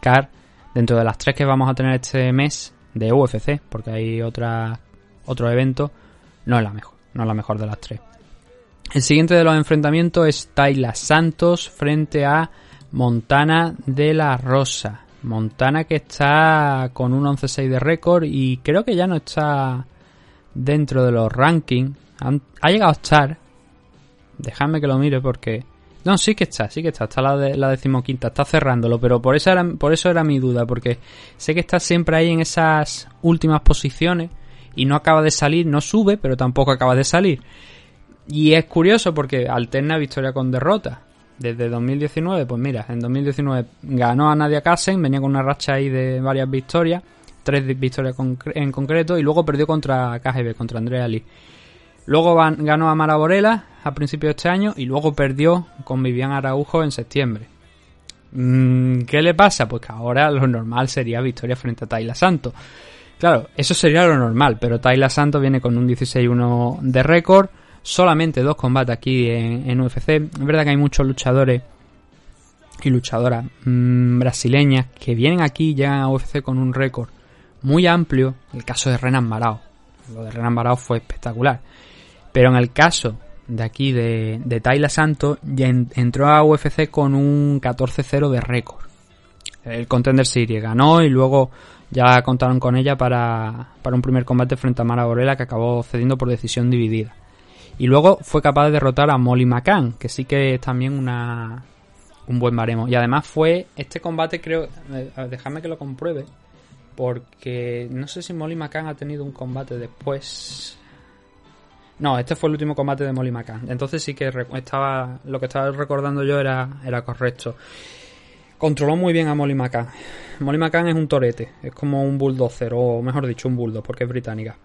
A: card, dentro de las tres que vamos a tener este mes de UFC, porque hay otra, otro evento, no es la mejor, no es la mejor de las tres. El siguiente de los enfrentamientos es Tayla Santos frente a Montana de la Rosa. Montana que está con un 11-6 de récord y creo que ya no está dentro de los rankings. Ha llegado a estar. Dejadme que lo mire porque... No, sí que está, sí que está. Está la, la decimoquinta, está cerrándolo. Pero por era, por eso era mi duda. Porque sé que está siempre ahí en esas últimas posiciones y no acaba de salir. No sube, pero tampoco acaba de salir. Y es curioso porque alterna victoria con derrota. Desde 2019, pues mira, en 2019 ganó a Nadia Kassen, venía con una racha ahí de varias victorias, tres victorias en concreto, y luego perdió contra KGB, contra Andrea Lee. Luego ganó a Mara Borella a principios de este año y luego perdió con Vivian Araujo en septiembre. Mm, ¿Qué le pasa? Pues que ahora lo normal sería victoria frente a Tayla Santos. Claro, eso sería lo normal, pero Tayla Santos viene con un 16-1 de récord, solamente dos combates aquí en, UFC. Es verdad que hay muchos luchadores y luchadoras mm, brasileñas que vienen aquí y llegan a UFC con un récord muy amplio. El caso de Renan Barao. Lo de Renan Barao fue espectacular. Pero en el caso de aquí de, de Tayla Santos, ya en- entró a UFC con un 14-0 de récord. El Contender Series ganó y luego ya contaron con ella para, para un primer combate frente a Mara Borella que acabó cediendo por decisión dividida. Y luego fue capaz de derrotar a Molly McCann, que sí que es también una, un buen baremo. Y además fue este combate, creo, eh, dejadme que lo compruebe, porque no sé si Molly McCann ha tenido un combate después. No, este fue el último combate de Molly McCann. Entonces sí que estaba lo que estaba recordando yo era, era correcto. Controló muy bien a Molly McCann. Molly McCann es un torete, es como un bulldozer, o mejor dicho, un bulldog, porque es británica.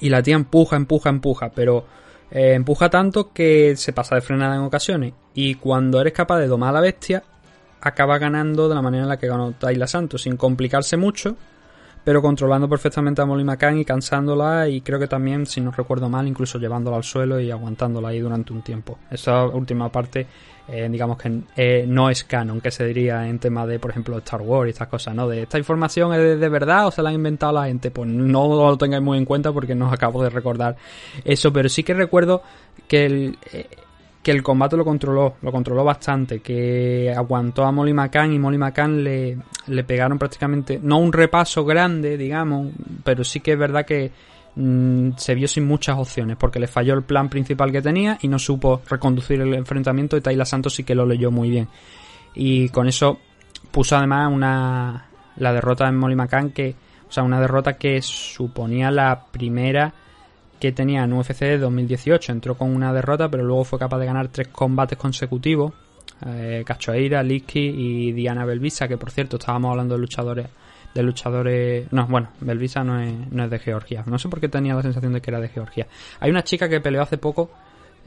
A: Y la tía empuja, empuja, empuja, pero eh, empuja tanto que se pasa de frenada en ocasiones. Y cuando eres capaz de domar a la bestia, acaba ganando de la manera en la que ganó Tayla Santos, sin complicarse mucho, pero controlando perfectamente a Molly McCann y cansándola y creo que también, si no recuerdo mal, incluso llevándola al suelo y aguantándola ahí durante un tiempo. Esa última parte, eh, digamos que eh, no es canon, que se diría en tema de, por ejemplo, Star Wars y estas cosas, ¿no? De esta información es de, verdad o se la han inventado la gente, pues no lo tengáis muy en cuenta porque no os acabo de recordar eso, pero sí que recuerdo que el... eh, que el combate lo controló, lo controló bastante, que aguantó a Molly McCann y Molly McCann le, le pegaron prácticamente, no un repaso grande, digamos, pero sí que es verdad que mm, se vio sin muchas opciones, porque le falló el plan principal que tenía y no supo reconducir el enfrentamiento y Tayla Santos sí que lo leyó muy bien. Y con eso puso además una, la derrota en Molly McCann, que, o sea, una derrota que suponía la primera que tenía en UFC de 2018. Entró con una derrota, pero luego fue capaz de ganar tres combates consecutivos. Eh, Cachoeira, Licky y Diana Belvisa, que por cierto estábamos hablando de luchadores de luchadores. No, bueno, Belvisa no es, no es de Georgia. No sé por qué tenía la sensación de que era de Georgia. Hay una chica que peleó hace poco.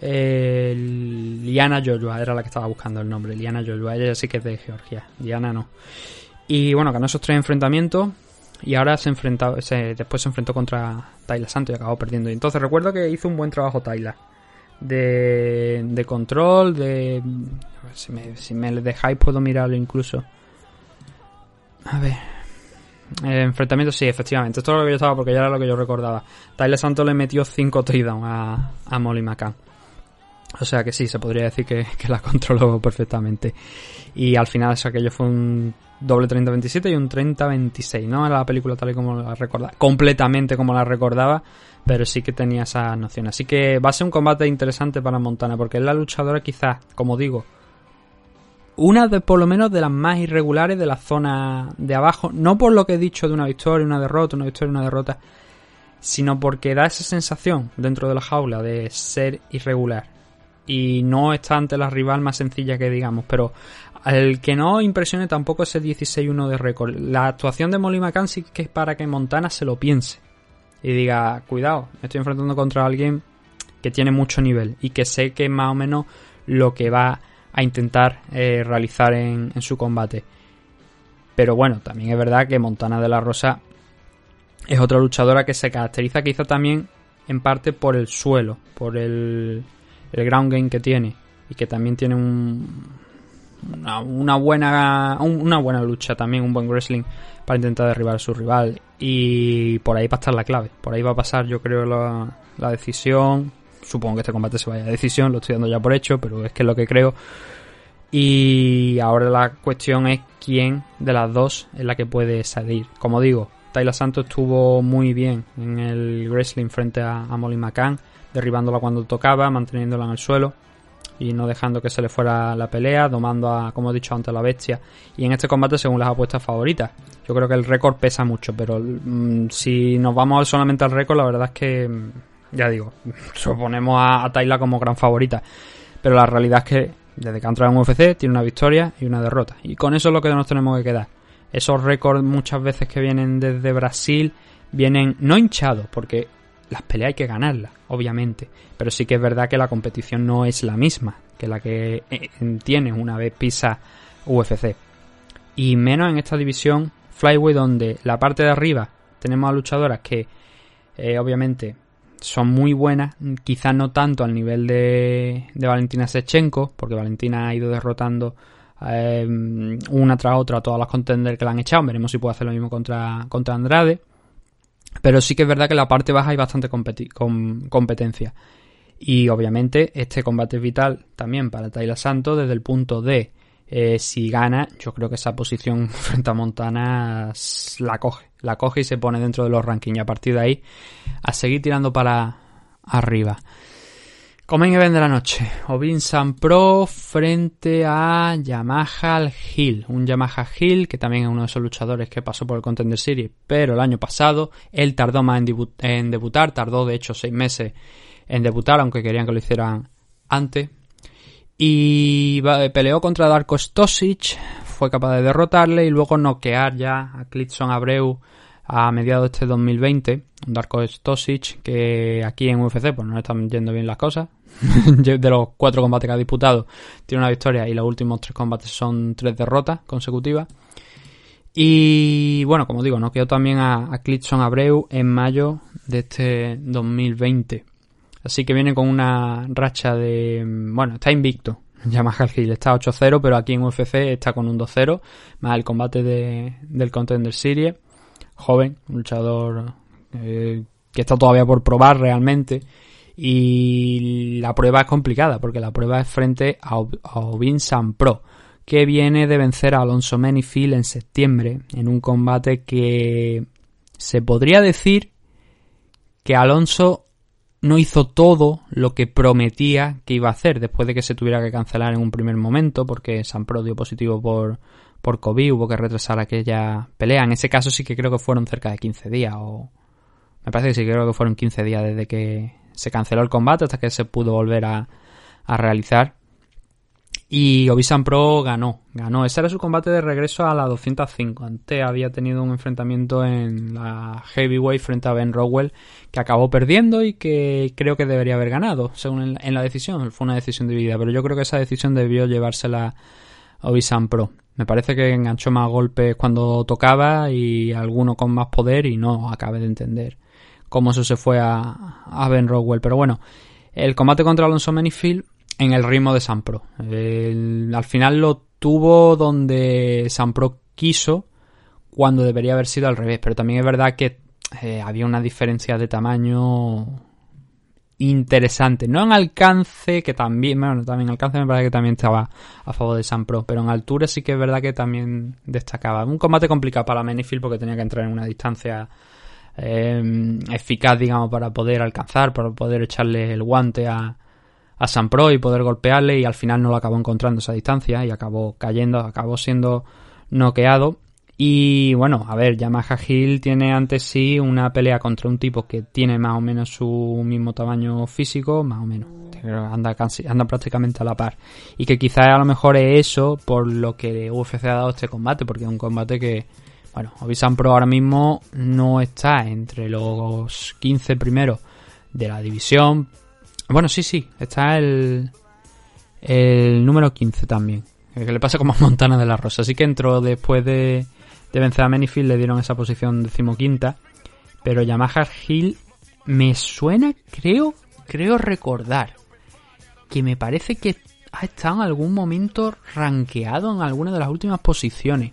A: eh, Liana Jojoa era la que estaba buscando el nombre. Liana Jojoa, ella sí que es de Georgia. Diana no. Y bueno, ganó esos tres enfrentamientos. Y ahora se enfrentó, se, después se enfrentó contra Tayla Santos y acabó perdiendo. Y entonces recuerdo que hizo un buen trabajo Tayla. De, de control, de... Si me, si me dejáis puedo mirarlo incluso. A ver. Eh, enfrentamiento, sí, efectivamente. Esto es lo que yo estaba porque ya era lo que yo recordaba. Tyler Santos le metió 5 takedowns a, a Molly McCann. O sea que sí, se podría decir que, que la controló perfectamente. Y al final, eso aquello fue un doble 30-27 y un 30-26. No la película tal y como la recordaba, completamente como la recordaba, pero sí que tenía esa noción. Así que va a ser un combate interesante para Montana, porque es la luchadora, quizás, como digo, una de por lo menos de las más irregulares de la zona de abajo. No por lo que he dicho de una victoria, una derrota, una victoria, una derrota, sino porque da esa sensación dentro de la jaula de ser irregular. Y no está ante la rival más sencilla que digamos, pero el que no impresione tampoco ese 16-1 de récord. La actuación de Molly McCann sí que es para que Montana se lo piense y diga, cuidado, me estoy enfrentando contra alguien que tiene mucho nivel y que sé que es más o menos lo que va a intentar eh, realizar en, en su combate. Pero bueno, también es verdad que Montana de la Rosa es otra luchadora que se caracteriza quizá también en parte por el suelo, por el, el ground game que tiene y que también tiene un, una, una buena un- una buena lucha también, un buen wrestling para intentar derribar a su rival. Y por ahí va a estar la clave, por ahí va a pasar yo creo la, la decisión, supongo que este combate se vaya a decisión, lo estoy dando ya por hecho, pero es que es lo que creo. Y ahora la cuestión es quién de las dos es la que puede salir. Como digo, Tayla Santos estuvo muy bien en el wrestling frente a, a Molly McCann, derribándola cuando tocaba, manteniéndola en el suelo y no dejando que se le fuera la pelea, domando a, como he dicho antes, a la bestia. Y en este combate, según las apuestas favoritas, yo creo que el récord pesa mucho, pero mm, si nos vamos solamente al récord, la verdad es que, mm, ya digo, suponemos a, a Tayla como gran favorita. Pero la realidad es que desde que ha entrado en UFC tiene una victoria y una derrota. Y con eso es lo que nos tenemos que quedar. Esos récords muchas veces que vienen desde Brasil vienen no hinchados, porque las peleas hay que ganarlas, obviamente. Pero sí que es verdad que la competición no es la misma que la que eh, tienes una vez pisa UFC. Y menos en esta división Flyweight donde la parte de arriba tenemos a luchadoras que eh, obviamente son muy buenas, quizás no tanto al nivel de, de Valentina Sechenko, porque Valentina ha ido derrotando eh, una tras otra a todas las contenders que la han echado. Veremos si puede hacer lo mismo contra, contra Andrade. Pero sí que es verdad que en la parte baja hay bastante competencia. Y obviamente este combate es vital también para Tayla Santos desde el punto de eh, si gana, yo creo que esa posición frente a Montana la coge. La coge y se pone dentro de los rankings. Y a partir de ahí a seguir tirando para arriba. Comen Event de la noche. Ovin San Pro frente a Yamaha Hill. Un Yamaha Hill que también es uno de esos luchadores que pasó por el Contender Series, pero el año pasado él tardó más en, debu- en debutar. Tardó de hecho seis meses en debutar, aunque querían que lo hicieran antes. Y peleó contra Darko Stosic. Fue capaz de derrotarle y luego noquear ya a Clitson Abreu a mediados de este 2020. Un Darko Stosic que aquí en UFC pues no están yendo bien las cosas. de los cuatro combates que ha disputado tiene una victoria y los últimos tres combates son tres derrotas consecutivas. Y bueno, como digo, noqueó también a, a Clitson Abreu en mayo de este 2020. Así que viene con una racha de... Bueno, está invicto. Yamaha Hill está 8-0, pero aquí en UFC está con un 2-0. Más el combate de, del Contender Series. Joven, luchador eh, que está todavía por probar realmente. Y la prueba es complicada, porque la prueba es frente a, a Ovin San Pro, que viene de vencer a Alonso Menifield en septiembre, en un combate que se podría decir que Alonso no hizo todo lo que prometía que iba a hacer después de que se tuviera que cancelar en un primer momento porque San Pro dio positivo por, por COVID hubo que retrasar aquella pelea. En ese caso sí que creo que fueron cerca de 15 días o... Me parece que sí creo que fueron 15 días desde que se canceló el combate hasta que se pudo volver a, a realizar. Y Obisan Pro ganó, ganó. Ese era su combate de regreso a la 205. Antes había tenido un enfrentamiento en la Heavyweight frente a Ben Rowell que acabó perdiendo y que creo que debería haber ganado, según en, la decisión. Fue una decisión dividida, pero yo creo que esa decisión debió llevársela Obisan Pro. Me parece que enganchó más golpes cuando tocaba y alguno con más poder y no acabé de entender cómo eso se fue a, a Ben Rowell. Pero bueno, el combate contra Alonso Menifield en el ritmo de San Pro. El- al final lo tuvo donde San Pro quiso cuando debería haber sido al revés. Pero también es verdad que eh, había una diferencia de tamaño interesante. No en alcance, que también, bueno, también alcance me parece que también estaba a favor de San Pro, pero en altura sí que es verdad que también destacaba. Un combate complicado para Menifield porque tenía que entrar en una distancia eh, eficaz, digamos, para poder alcanzar, para poder echarle el guante a, a San Pro y poder golpearle y al final no lo acabó encontrando esa distancia y acabó cayendo, acabó siendo noqueado. Y bueno, a ver, Yamaha Hill tiene ante sí una pelea contra un tipo que tiene más o menos su mismo tamaño físico, más o menos, anda, casi- anda prácticamente a la par. Y que quizás a lo mejor es eso por lo que UFC ha dado este combate, porque es un combate que, bueno, Obisan Pro ahora mismo no está entre los 15 primeros de la división. Bueno, sí, sí, está el, número 15 también. Que le pasa como a Montana de la Rosa. Así que entró después de, de vencer a Menifield, le dieron esa posición decimoquinta. Pero Yamaha Hill me suena, creo, creo recordar que me parece que ha estado en algún momento rankeado en alguna de las últimas posiciones.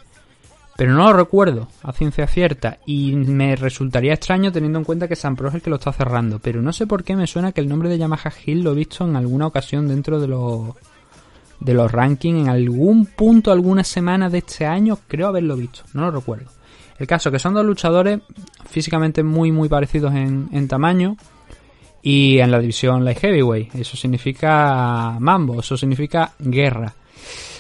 A: Pero no lo recuerdo a ciencia cierta y me resultaría extraño teniendo en cuenta que San Pro es el que lo está cerrando. Pero no sé por qué me suena que el nombre de Yamaha Hill lo he visto en alguna ocasión dentro de los de los rankings en algún punto, alguna semana de este año, creo haberlo visto, no lo recuerdo. El caso que son dos luchadores físicamente muy muy parecidos en, en tamaño y en la división light heavyweight. Eso significa mambo, eso significa guerra.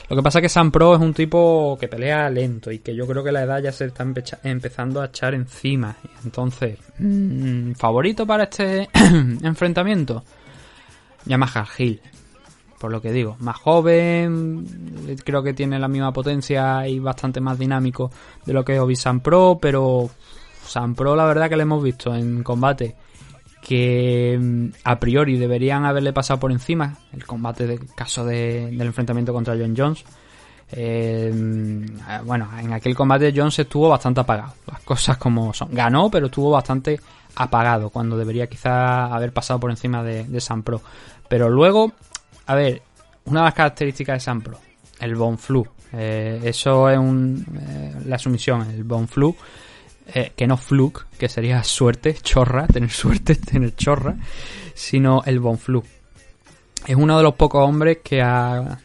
A: Lo que pasa es que Sam Pro es un tipo que pelea lento y que yo creo que la edad ya se está empezando a echar encima. Entonces, mm, favorito para este enfrentamiento, Yamaha Hill. Por lo que digo, más joven, creo que tiene la misma potencia y bastante más dinámico de lo que es Obi Sam Pro, pero Sam Pro la verdad que le hemos visto en combate que mm, a priori deberían haberle pasado por encima el combate del caso de- del enfrentamiento contra John Jones. Eh, mm, bueno, en aquel combate Jones estuvo bastante apagado, las cosas como son. Ganó, pero estuvo bastante apagado cuando debería quizá haber pasado por encima de, de Sam Pro. Pero luego, a ver, una de las características de Sam Pro, el Bon Flu. Eh, eso es un, eh, la sumisión, el Bon Flu eh, que no fluke, que sería suerte, chorra, tener suerte, tener chorra, sino el Bonflu. Es uno de los pocos hombres que ha...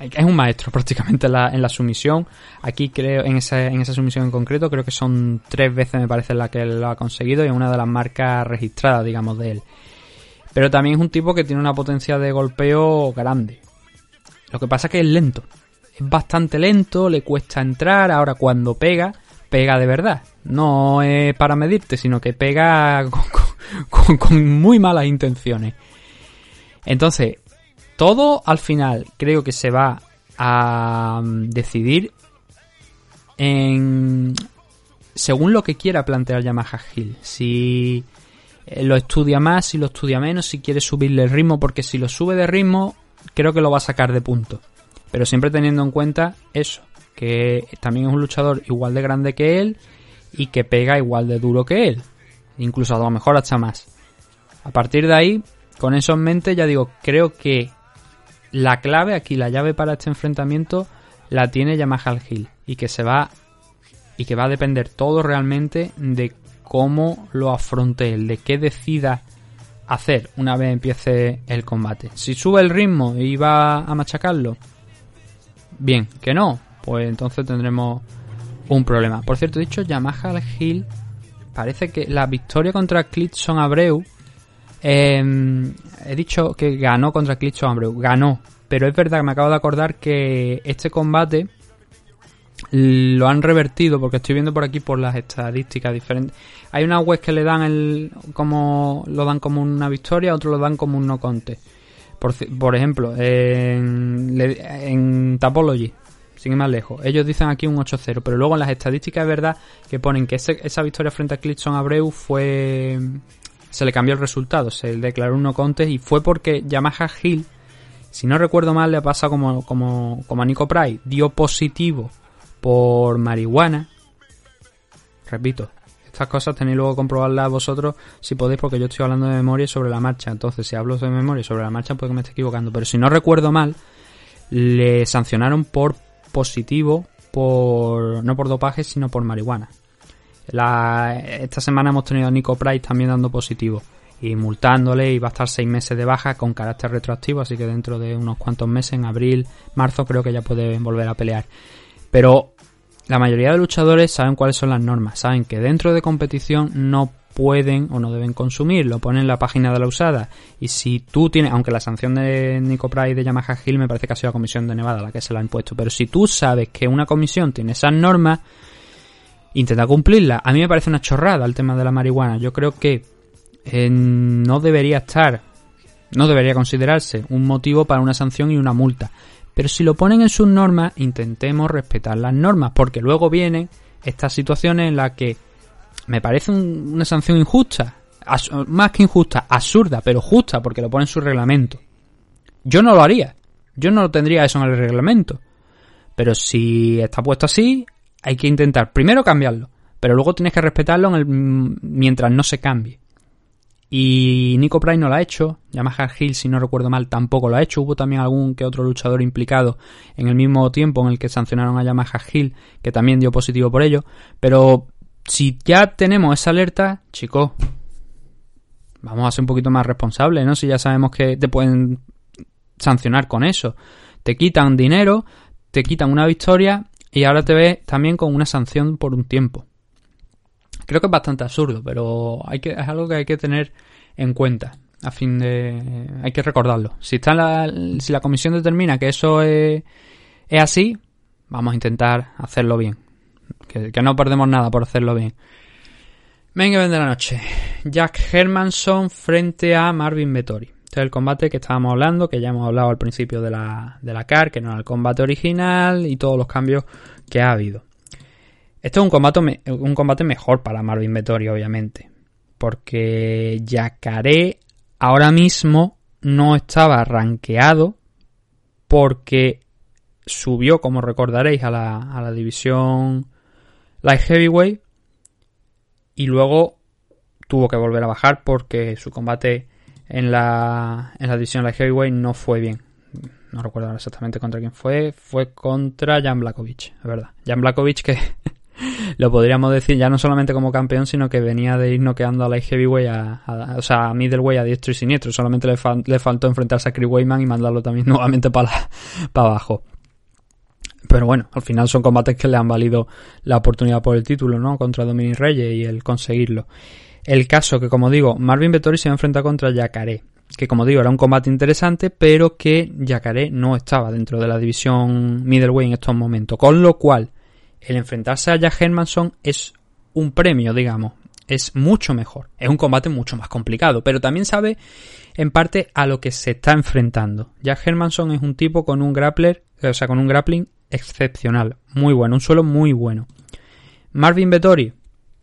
A: Es un maestro prácticamente en la, en la sumisión. Aquí creo, en esa, en esa sumisión en concreto, creo que son tres veces me parece la que lo ha conseguido y es una de las marcas registradas, digamos, de él. Pero también es un tipo que tiene una potencia de golpeo grande. Lo que pasa es que es lento. Es bastante lento, le cuesta entrar, ahora cuando pega, pega de verdad. No es para medirte, sino que pega con, muy malas intenciones. Entonces, todo al final creo que se va a mm, decidir en según lo que quiera plantear Yamaha Hill. Si eh, lo estudia más, si lo estudia menos, si quiere subirle el ritmo, porque si lo sube de ritmo, creo que lo va a sacar de punto. Pero siempre teniendo en cuenta eso, que también es un luchador igual de grande que él y que pega igual de duro que él. Incluso a lo mejor hasta más. A partir de ahí, con eso en mente, ya digo, creo que la clave aquí, la llave para este enfrentamiento, la tiene Yamaha Hill. Y que se va. Y que va a depender todo realmente de cómo lo afronte él, de qué decida hacer una vez empiece el combate. Si sube el ritmo y va a machacarlo, bien, que no, pues entonces tendremos un problema. Por cierto, dicho Yamaha Hill, parece que la victoria contra Clitson Abreu, eh, he dicho que ganó contra Clitson Abreu, ganó, pero es verdad que me acabo de acordar que este combate lo han revertido porque estoy viendo por aquí por las estadísticas diferentes. Hay una web que le dan el como lo dan como una victoria, otros lo dan como un no conte. Por, ejemplo, en Tapology, sin ir más lejos, ellos dicen aquí un 8-0, pero luego en las estadísticas es verdad que ponen que esa victoria frente a Clifton Abreu fue se le cambió el resultado, se declaró un no contest y fue porque Yamaha Hill, si no recuerdo mal, le pasa como, como, como a Nico Price, dio positivo por marihuana. Repito, estas cosas tenéis luego que comprobarlas vosotros si podéis, porque yo estoy hablando de memoria sobre la marcha. Entonces, si hablo de memoria sobre la marcha, puede que me esté equivocando. Pero si no recuerdo mal, le sancionaron por positivo, por no por dopaje, sino por marihuana. La, esta semana hemos tenido a Nico Price también dando positivo y multándole y va a estar seis meses de baja con carácter retroactivo, así que dentro de unos cuantos meses, en abril, marzo, creo que ya puede volver a pelear. Pero la mayoría de luchadores saben cuáles son las normas, saben que dentro de competición no pueden o no deben consumir, lo ponen en la página de la usada. Y si tú tienes, aunque la sanción de Nico Price de Yamaha Hill me parece que ha sido la comisión de Nevada la que se la ha impuesto, pero si tú sabes que una comisión tiene esas normas, intenta cumplirlas. A mí me parece una chorrada el tema de la marihuana. Yo creo que eh, no debería estar, no debería considerarse un motivo para una sanción y una multa. Pero si lo ponen en sus normas, intentemos respetar las normas, porque luego vienen estas situaciones en las que me parece un- una sanción injusta, más que injusta, absurda, pero justa, porque lo pone en su reglamento. Yo no lo haría, yo no tendría eso en el reglamento. Pero si está puesto así, hay que intentar primero cambiarlo, pero luego tienes que respetarlo en el- mientras no se cambie. Y Nico Price no lo ha hecho, Yamaha Hill, si no recuerdo mal, tampoco lo ha hecho. Hubo también algún que otro luchador implicado en el mismo tiempo en el que sancionaron a Yamaha Hill, que también dio positivo por ello. Pero si ya tenemos esa alerta, chicos, vamos a ser un poquito más responsables, ¿no? Si ya sabemos que te pueden sancionar con eso. Te quitan dinero, te quitan una victoria y ahora te ves también con una sanción por un tiempo. Creo que es bastante absurdo, pero hay que, es algo que hay que tener en cuenta. A fin de. Hay que recordarlo. Si, está la, si la comisión determina que eso es, es así, vamos a intentar hacerlo bien. Que, no perdemos nada por hacerlo bien. Venga, ven de la noche. Jack Hermanson frente a Marvin Vettori. Este es el combate que estábamos hablando, que ya hemos hablado al principio de la, de la CAR, que no era el combate original y todos los cambios que ha habido. Este es un combate, un combate mejor para Marvin Vettori, obviamente. Porque Yacaré ahora mismo no estaba rankeado porque subió, como recordaréis, a la, a la división Light Heavyweight y luego tuvo que volver a bajar porque su combate en la, en la división Light Heavyweight no fue bien. No recuerdo exactamente contra quién fue. Fue contra Jan Blakovic, es verdad. Jan Blakovic que lo podríamos decir ya no solamente como campeón, sino que venía de ir noqueando a Light Heavyweight, a, a- o sea, a Middleweight a diestro y siniestro. Solamente le, le faltó enfrentarse a Chris Weidman y mandarlo también nuevamente para, para abajo. Pero bueno, al final son combates que le han valido la oportunidad por el título, ¿no? Contra Dominic Reyes y el conseguirlo. El caso que, como digo, Marvin Vettori se va a enfrentar contra Yacaré. Que, como digo, era un combate interesante, pero que Yacaré no estaba dentro de la división middleweight en estos momentos. Con lo cual, el enfrentarse a Jack Hermanson es un premio, digamos. Es mucho mejor. Es un combate mucho más complicado, pero también sabe en parte a lo que se está enfrentando. Jack Hermanson es un tipo con un grappler, o sea, con un grappling excepcional, muy bueno, un suelo muy bueno. Marvin Vettori,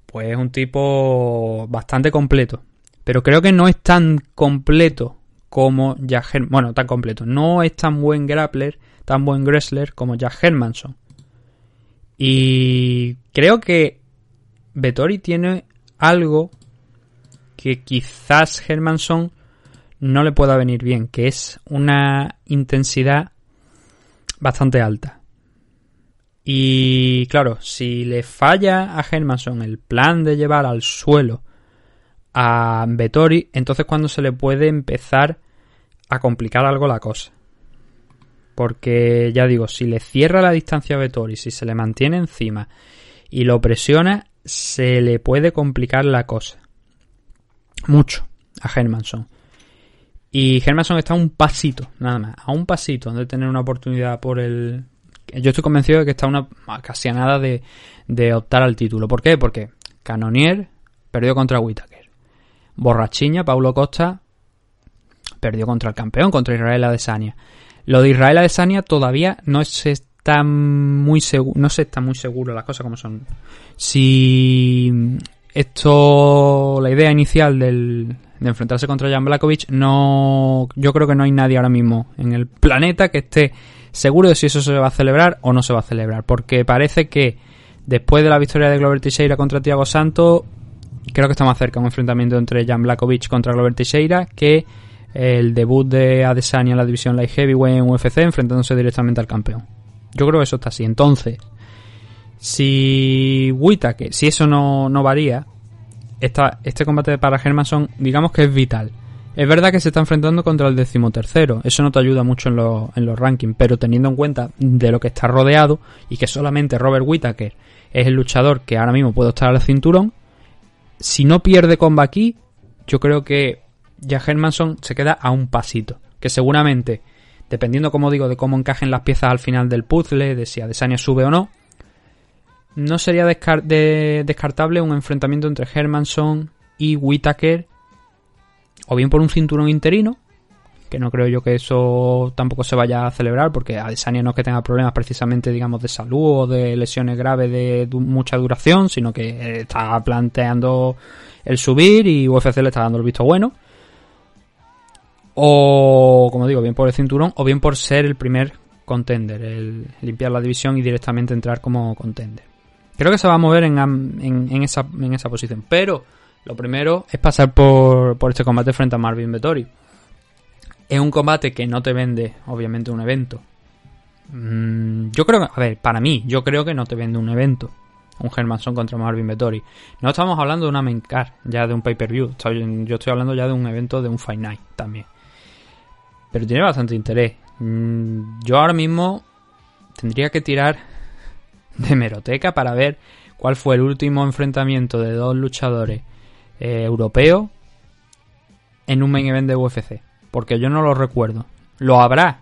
A: pues es un tipo bastante completo, pero creo que no es tan completo como Jack Her- bueno, tan completo, no es tan buen grappler, tan buen wrestler como Jack Hermanson. Y creo que Vettori tiene algo que quizás Hermanson no le pueda venir bien, que es una intensidad bastante alta. Y claro, si le falla a Hermanson el plan de llevar al suelo a Vettori, entonces cuando se le puede empezar a complicar algo la cosa. Porque ya digo, si le cierra la distancia a Vettori, si se le mantiene encima y lo presiona, se le puede complicar la cosa. Mucho a Hermanson. Y Hermanson está a un pasito, nada más, a un pasito de tener una oportunidad por el yo estoy convencido de que está una casi a nada de, de optar al título. ¿Por qué? Porque Canonier perdió contra Whittaker. Borrachiña, Paulo Costa, perdió contra el campeón, contra Israel Adesanya. Lo de Israel Adesanya todavía no se está muy seguro, no se está muy seguro las cosas como son. Si esto, la idea inicial del, de enfrentarse contra Jan Blakovic, no, yo creo que no hay nadie ahora mismo en el planeta que esté seguro de si eso se va a celebrar o no se va a celebrar, porque parece que después de la victoria de Glover Teixeira contra Thiago Santos, creo que está más cerca un enfrentamiento entre Jan Blakovic contra Glover Teixeira que el debut de Adesanya en la división Light Heavyweight en UFC enfrentándose directamente al campeón. Yo creo que eso está así. Entonces, si si eso no, no varía, esta, este combate para Hermanson, digamos que es vital. Es verdad que se está enfrentando contra el decimotercero, eso no te ayuda mucho en, los- en los rankings, pero teniendo en cuenta de lo que está rodeado y que solamente Robert Whittaker es el luchador que ahora mismo puede estar al cinturón, si no pierde comba aquí, yo creo que ya Hermanson se queda a un pasito. Que seguramente, dependiendo, como digo, de cómo encajen las piezas al final del puzzle, de si Adesanya sube o no, no sería descar- de- descartable un enfrentamiento entre Hermanson y Whittaker, o bien por un cinturón interino, que no creo yo que eso tampoco se vaya a celebrar, porque Adesanya no es que tenga problemas precisamente, digamos, de salud o de lesiones graves de mucha duración, sino que eh, está planteando el subir y UFC le está dando el visto bueno. O, como digo, bien por el cinturón o bien por ser el primer contender, el limpiar la división y directamente entrar como contender. Creo que se va a mover en esa, en esa posición, pero lo primero es pasar por, por este combate frente a Marvin Vettori. Es un combate que no te vende, obviamente, un evento. Mm, yo creo que, a ver, para mí, yo creo que no te vende un evento. Un Hermanson contra Marvin Vettori. No estamos hablando de una main ya de un pay-per-view. Yo estoy hablando ya de un evento de un Fight Night también. Pero tiene bastante interés. Mm, Yo ahora mismo tendría que tirar de meroteca para ver cuál fue el último enfrentamiento de dos luchadores eh, europeos en un main event de UFC. Porque yo no lo recuerdo. Lo habrá.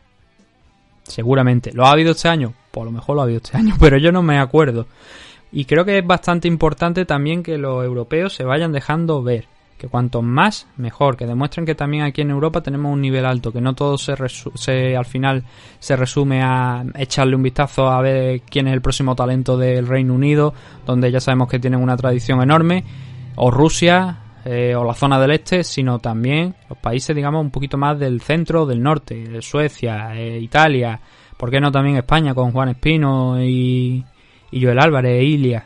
A: Seguramente. ¿Lo ha habido este año? Por lo mejor lo ha habido este año, pero yo no me acuerdo. Y creo que es bastante importante también que los europeos se vayan dejando ver. Que cuanto más, mejor. Que demuestren que también aquí en Europa tenemos un nivel alto. Que no todo se, se al final se resume a echarle un vistazo a ver quién es el próximo talento del Reino Unido. Donde ya sabemos que tienen una tradición enorme. O Rusia. eh, o la zona del este. Sino también los países, digamos, un poquito más del centro, del norte. Suecia, eh, Italia. ¿Por qué no también España con Juan Espino y, y Joel Álvarez e Ilia?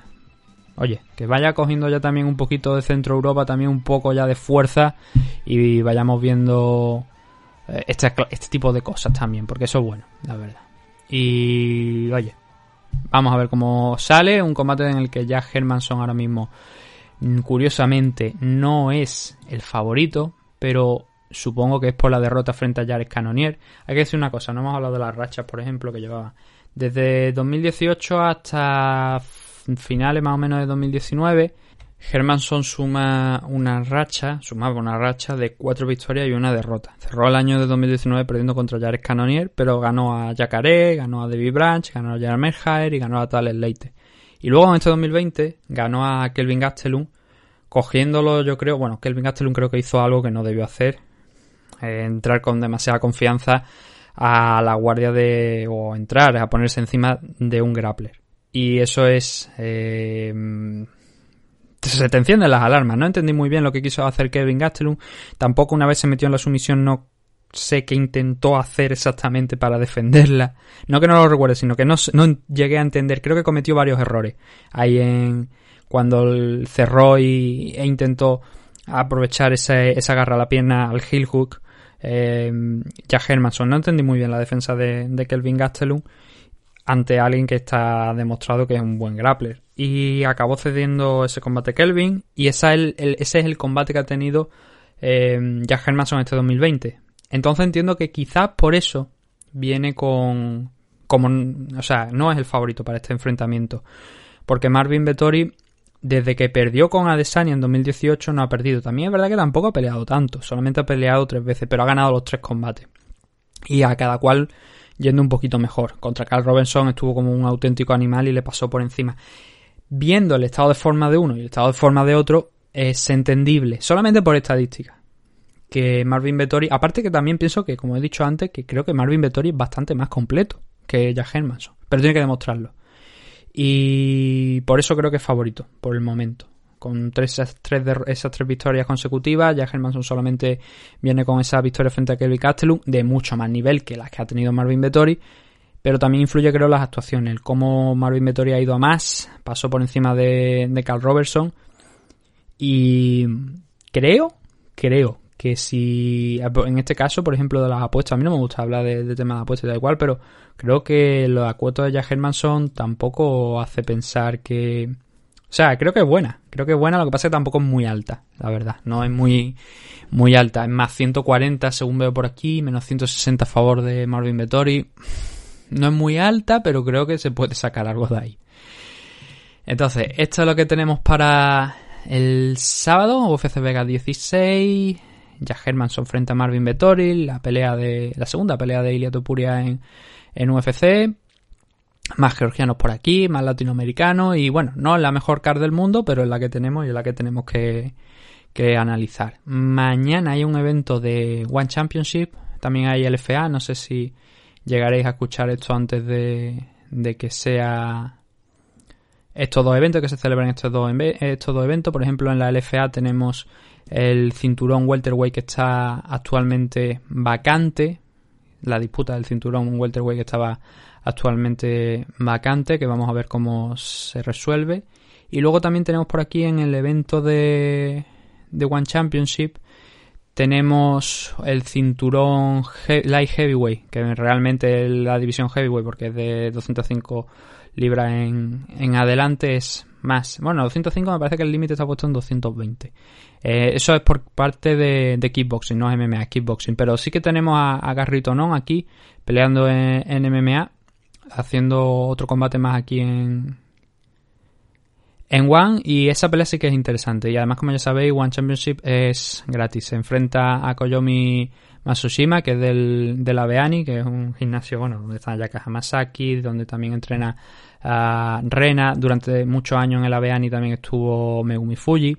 A: Oye, que vaya cogiendo ya también un poquito de Centro Europa, también un poco ya de fuerza y vayamos viendo este, este tipo de cosas también, porque eso es bueno, la verdad. Y oye, vamos a ver cómo sale un combate en el que Jack Hermanson ahora mismo, curiosamente, no es el favorito, pero supongo que es por la derrota frente a Jared Cannonier. Hay que decir una cosa, no hemos hablado de las rachas, por ejemplo, que llevaba desde 2018 hasta finales más o menos de 2019, Hermanson suma una racha, sumaba una racha de cuatro victorias y una derrota. Cerró el año de 2019 perdiendo contra Jared Cannonier, pero ganó a Jacare, ganó a David Branch, ganó a Jared y ganó a Tales Leite. Y luego en este 2020 ganó a Kelvin Gastelum, cogiéndolo yo creo, bueno, Kelvin Gastelum creo que hizo algo que no debió hacer, eh, entrar con demasiada confianza a la guardia de, o entrar a ponerse encima de un grappler. Y eso es... Eh, se te encienden las alarmas. No entendí muy bien lo que quiso hacer Kevin Gastelum. Tampoco una vez se metió en la sumisión no sé qué intentó hacer exactamente para defenderla. No que no lo recuerde, sino que no, no llegué a entender. Creo que cometió varios errores. Ahí en cuando cerró y, e intentó aprovechar esa, esa garra a la pierna al heel hook. Eh, Jack Hermanson. No entendí muy bien la defensa de, de Kelvin Gastelum ante alguien que está demostrado que es un buen grappler. Y acabó cediendo ese combate Kelvin. Y esa el, ese es el combate que ha tenido eh, Jack Hermanson este 2020. Entonces entiendo que quizás por eso viene con. Como, o sea, no es el favorito para este enfrentamiento. Porque Marvin Vettori, desde que perdió con Adesanya en 2018, no ha perdido. También es verdad que tampoco ha peleado tanto. Solamente ha peleado tres veces, pero ha ganado los tres combates. Y a cada cual yendo un poquito mejor. Contra Carl Robinson estuvo como un auténtico animal y le pasó por encima. Viendo el estado de forma de uno y el estado de forma de otro, es entendible, solamente por estadística. Que Marvin Vettori, aparte que también pienso que, como he dicho antes, que creo que Marvin Vettori es bastante más completo que Jack Hermanson, pero tiene que demostrarlo. Y por eso creo que es favorito, por el momento. Con esas, tres, victorias consecutivas, Jack Hermanson solamente viene con esa victoria frente a Kelvin Gastelum, de mucho más nivel que las que ha tenido Marvin Vettori. Pero también influye, creo, las actuaciones. El cómo Marvin Vettori ha ido a más, pasó por encima de Carl Robertson. Y creo, creo que si, en este caso, por ejemplo, de las apuestas, a mí no me gusta hablar de, de temas de apuestas, da igual, pero creo que la cuota de Jack Hermanson tampoco hace pensar que... O sea, creo que es buena, creo que es buena, lo que pasa es que tampoco es muy alta, la verdad, no es muy, muy alta, es más 140 según veo por aquí, menos 160 a favor de Marvin Vettori, no es muy alta, pero creo que se puede sacar algo de ahí. Entonces, esto es lo que tenemos para el sábado, UFC Vega 16, Jack Hermanson frente a Marvin Vettori, la pelea de la segunda pelea de Ilia Topuria en, en UFC, más georgianos por aquí, más latinoamericanos y bueno, no es la mejor card del mundo, pero es la que tenemos y es la que tenemos que, que analizar. Mañana hay un evento de One Championship, también hay LFA, no sé si llegaréis a escuchar esto antes de, de que sea estos dos eventos, que se celebran estos dos, estos dos eventos. Por ejemplo, en la LFA tenemos el cinturón welterweight que está actualmente vacante, la disputa del cinturón welterweight que estaba actualmente vacante, que vamos a ver cómo se resuelve. Y luego también tenemos por aquí en el evento de, de One Championship tenemos el cinturón light heavyweight, que realmente la división heavyweight porque es de 205 libras en, en adelante es más. Bueno, 205 me parece que el límite está puesto en 220. Eh, eso es por parte de, de kickboxing, no MMA, kickboxing. Pero sí que tenemos a, a Garrito Non aquí peleando en, MMA, haciendo otro combate más aquí en, en One. Y esa pelea sí que es interesante. Y además como ya sabéis One Championship es gratis. Se enfrenta a Koyomi Masushima que es del, de la Beani que es un gimnasio bueno donde está Yaka Hamasaki donde también entrena a Rena. Durante muchos años en el Beani también estuvo Megumi Fuji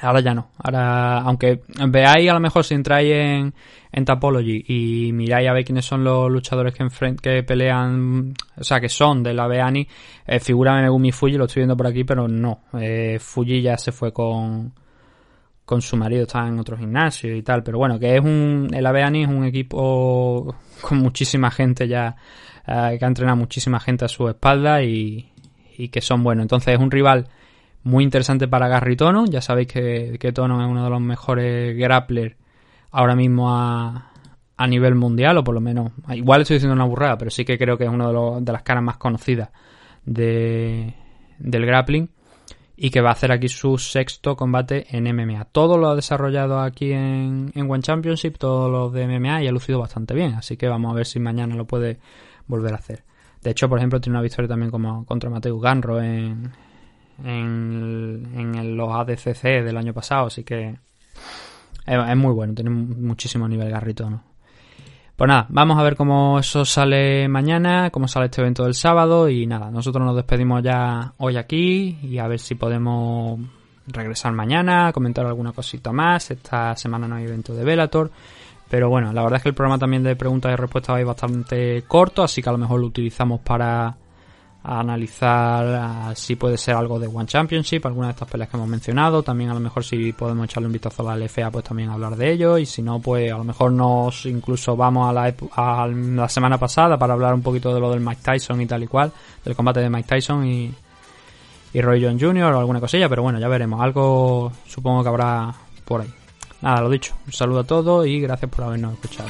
A: Ahora ya no. Ahora, aunque veáis a lo mejor si entráis en, en Tapology y miráis a ver quiénes son los luchadores que, enfren- que pelean, o sea, que son de la Beani, eh, figura Megumi Fuji, lo estoy viendo por aquí, pero no. Eh, Fuji ya se fue con, con su marido, está en otro gimnasio y tal, pero bueno, que es un, el Aveani es un equipo con muchísima gente ya, eh, que ha entrenado muchísima gente a su espalda y, y que son buenos. Entonces es un rival muy interesante para Gary Tonon. Ya sabéis que, que Tonon es uno de los mejores grapplers ahora mismo a, a nivel mundial, o por lo menos, igual estoy diciendo una burrada, pero sí que creo que es una de, los- de las caras más conocidas de, del grappling y que va a hacer aquí su sexto combate en MMA. Todo lo ha desarrollado aquí en, en One Championship, todo lo de MMA y ha lucido bastante bien, así que vamos a ver si mañana lo puede volver a hacer. De hecho, por ejemplo, tiene una victoria también como contra Mateo Ganro en, en, en los ADCC del año pasado, así que es, es muy bueno, tiene muchísimo nivel Garrito, ¿no? Pues nada, vamos a ver cómo eso sale mañana, cómo sale este evento del sábado y nada, nosotros nos despedimos ya hoy aquí y a ver si podemos regresar mañana, comentar alguna cosita más. Esta semana no hay evento de Velator, pero bueno, la verdad es que el programa también de preguntas y respuestas ir bastante corto, así que a lo mejor lo utilizamos para analizar ah, si puede ser algo de One Championship, alguna de estas peleas que hemos mencionado, también a lo mejor si podemos echarle un vistazo a la LFA pues también hablar de ello y si no pues a lo mejor nos incluso vamos a la, a la semana pasada para hablar un poquito de lo del Mike Tyson y tal y cual, del combate de Mike Tyson y, y Roy John Jr. o alguna cosilla, pero bueno, ya veremos, algo supongo que habrá por ahí. Nada, lo dicho, un saludo a todos y gracias por habernos escuchado.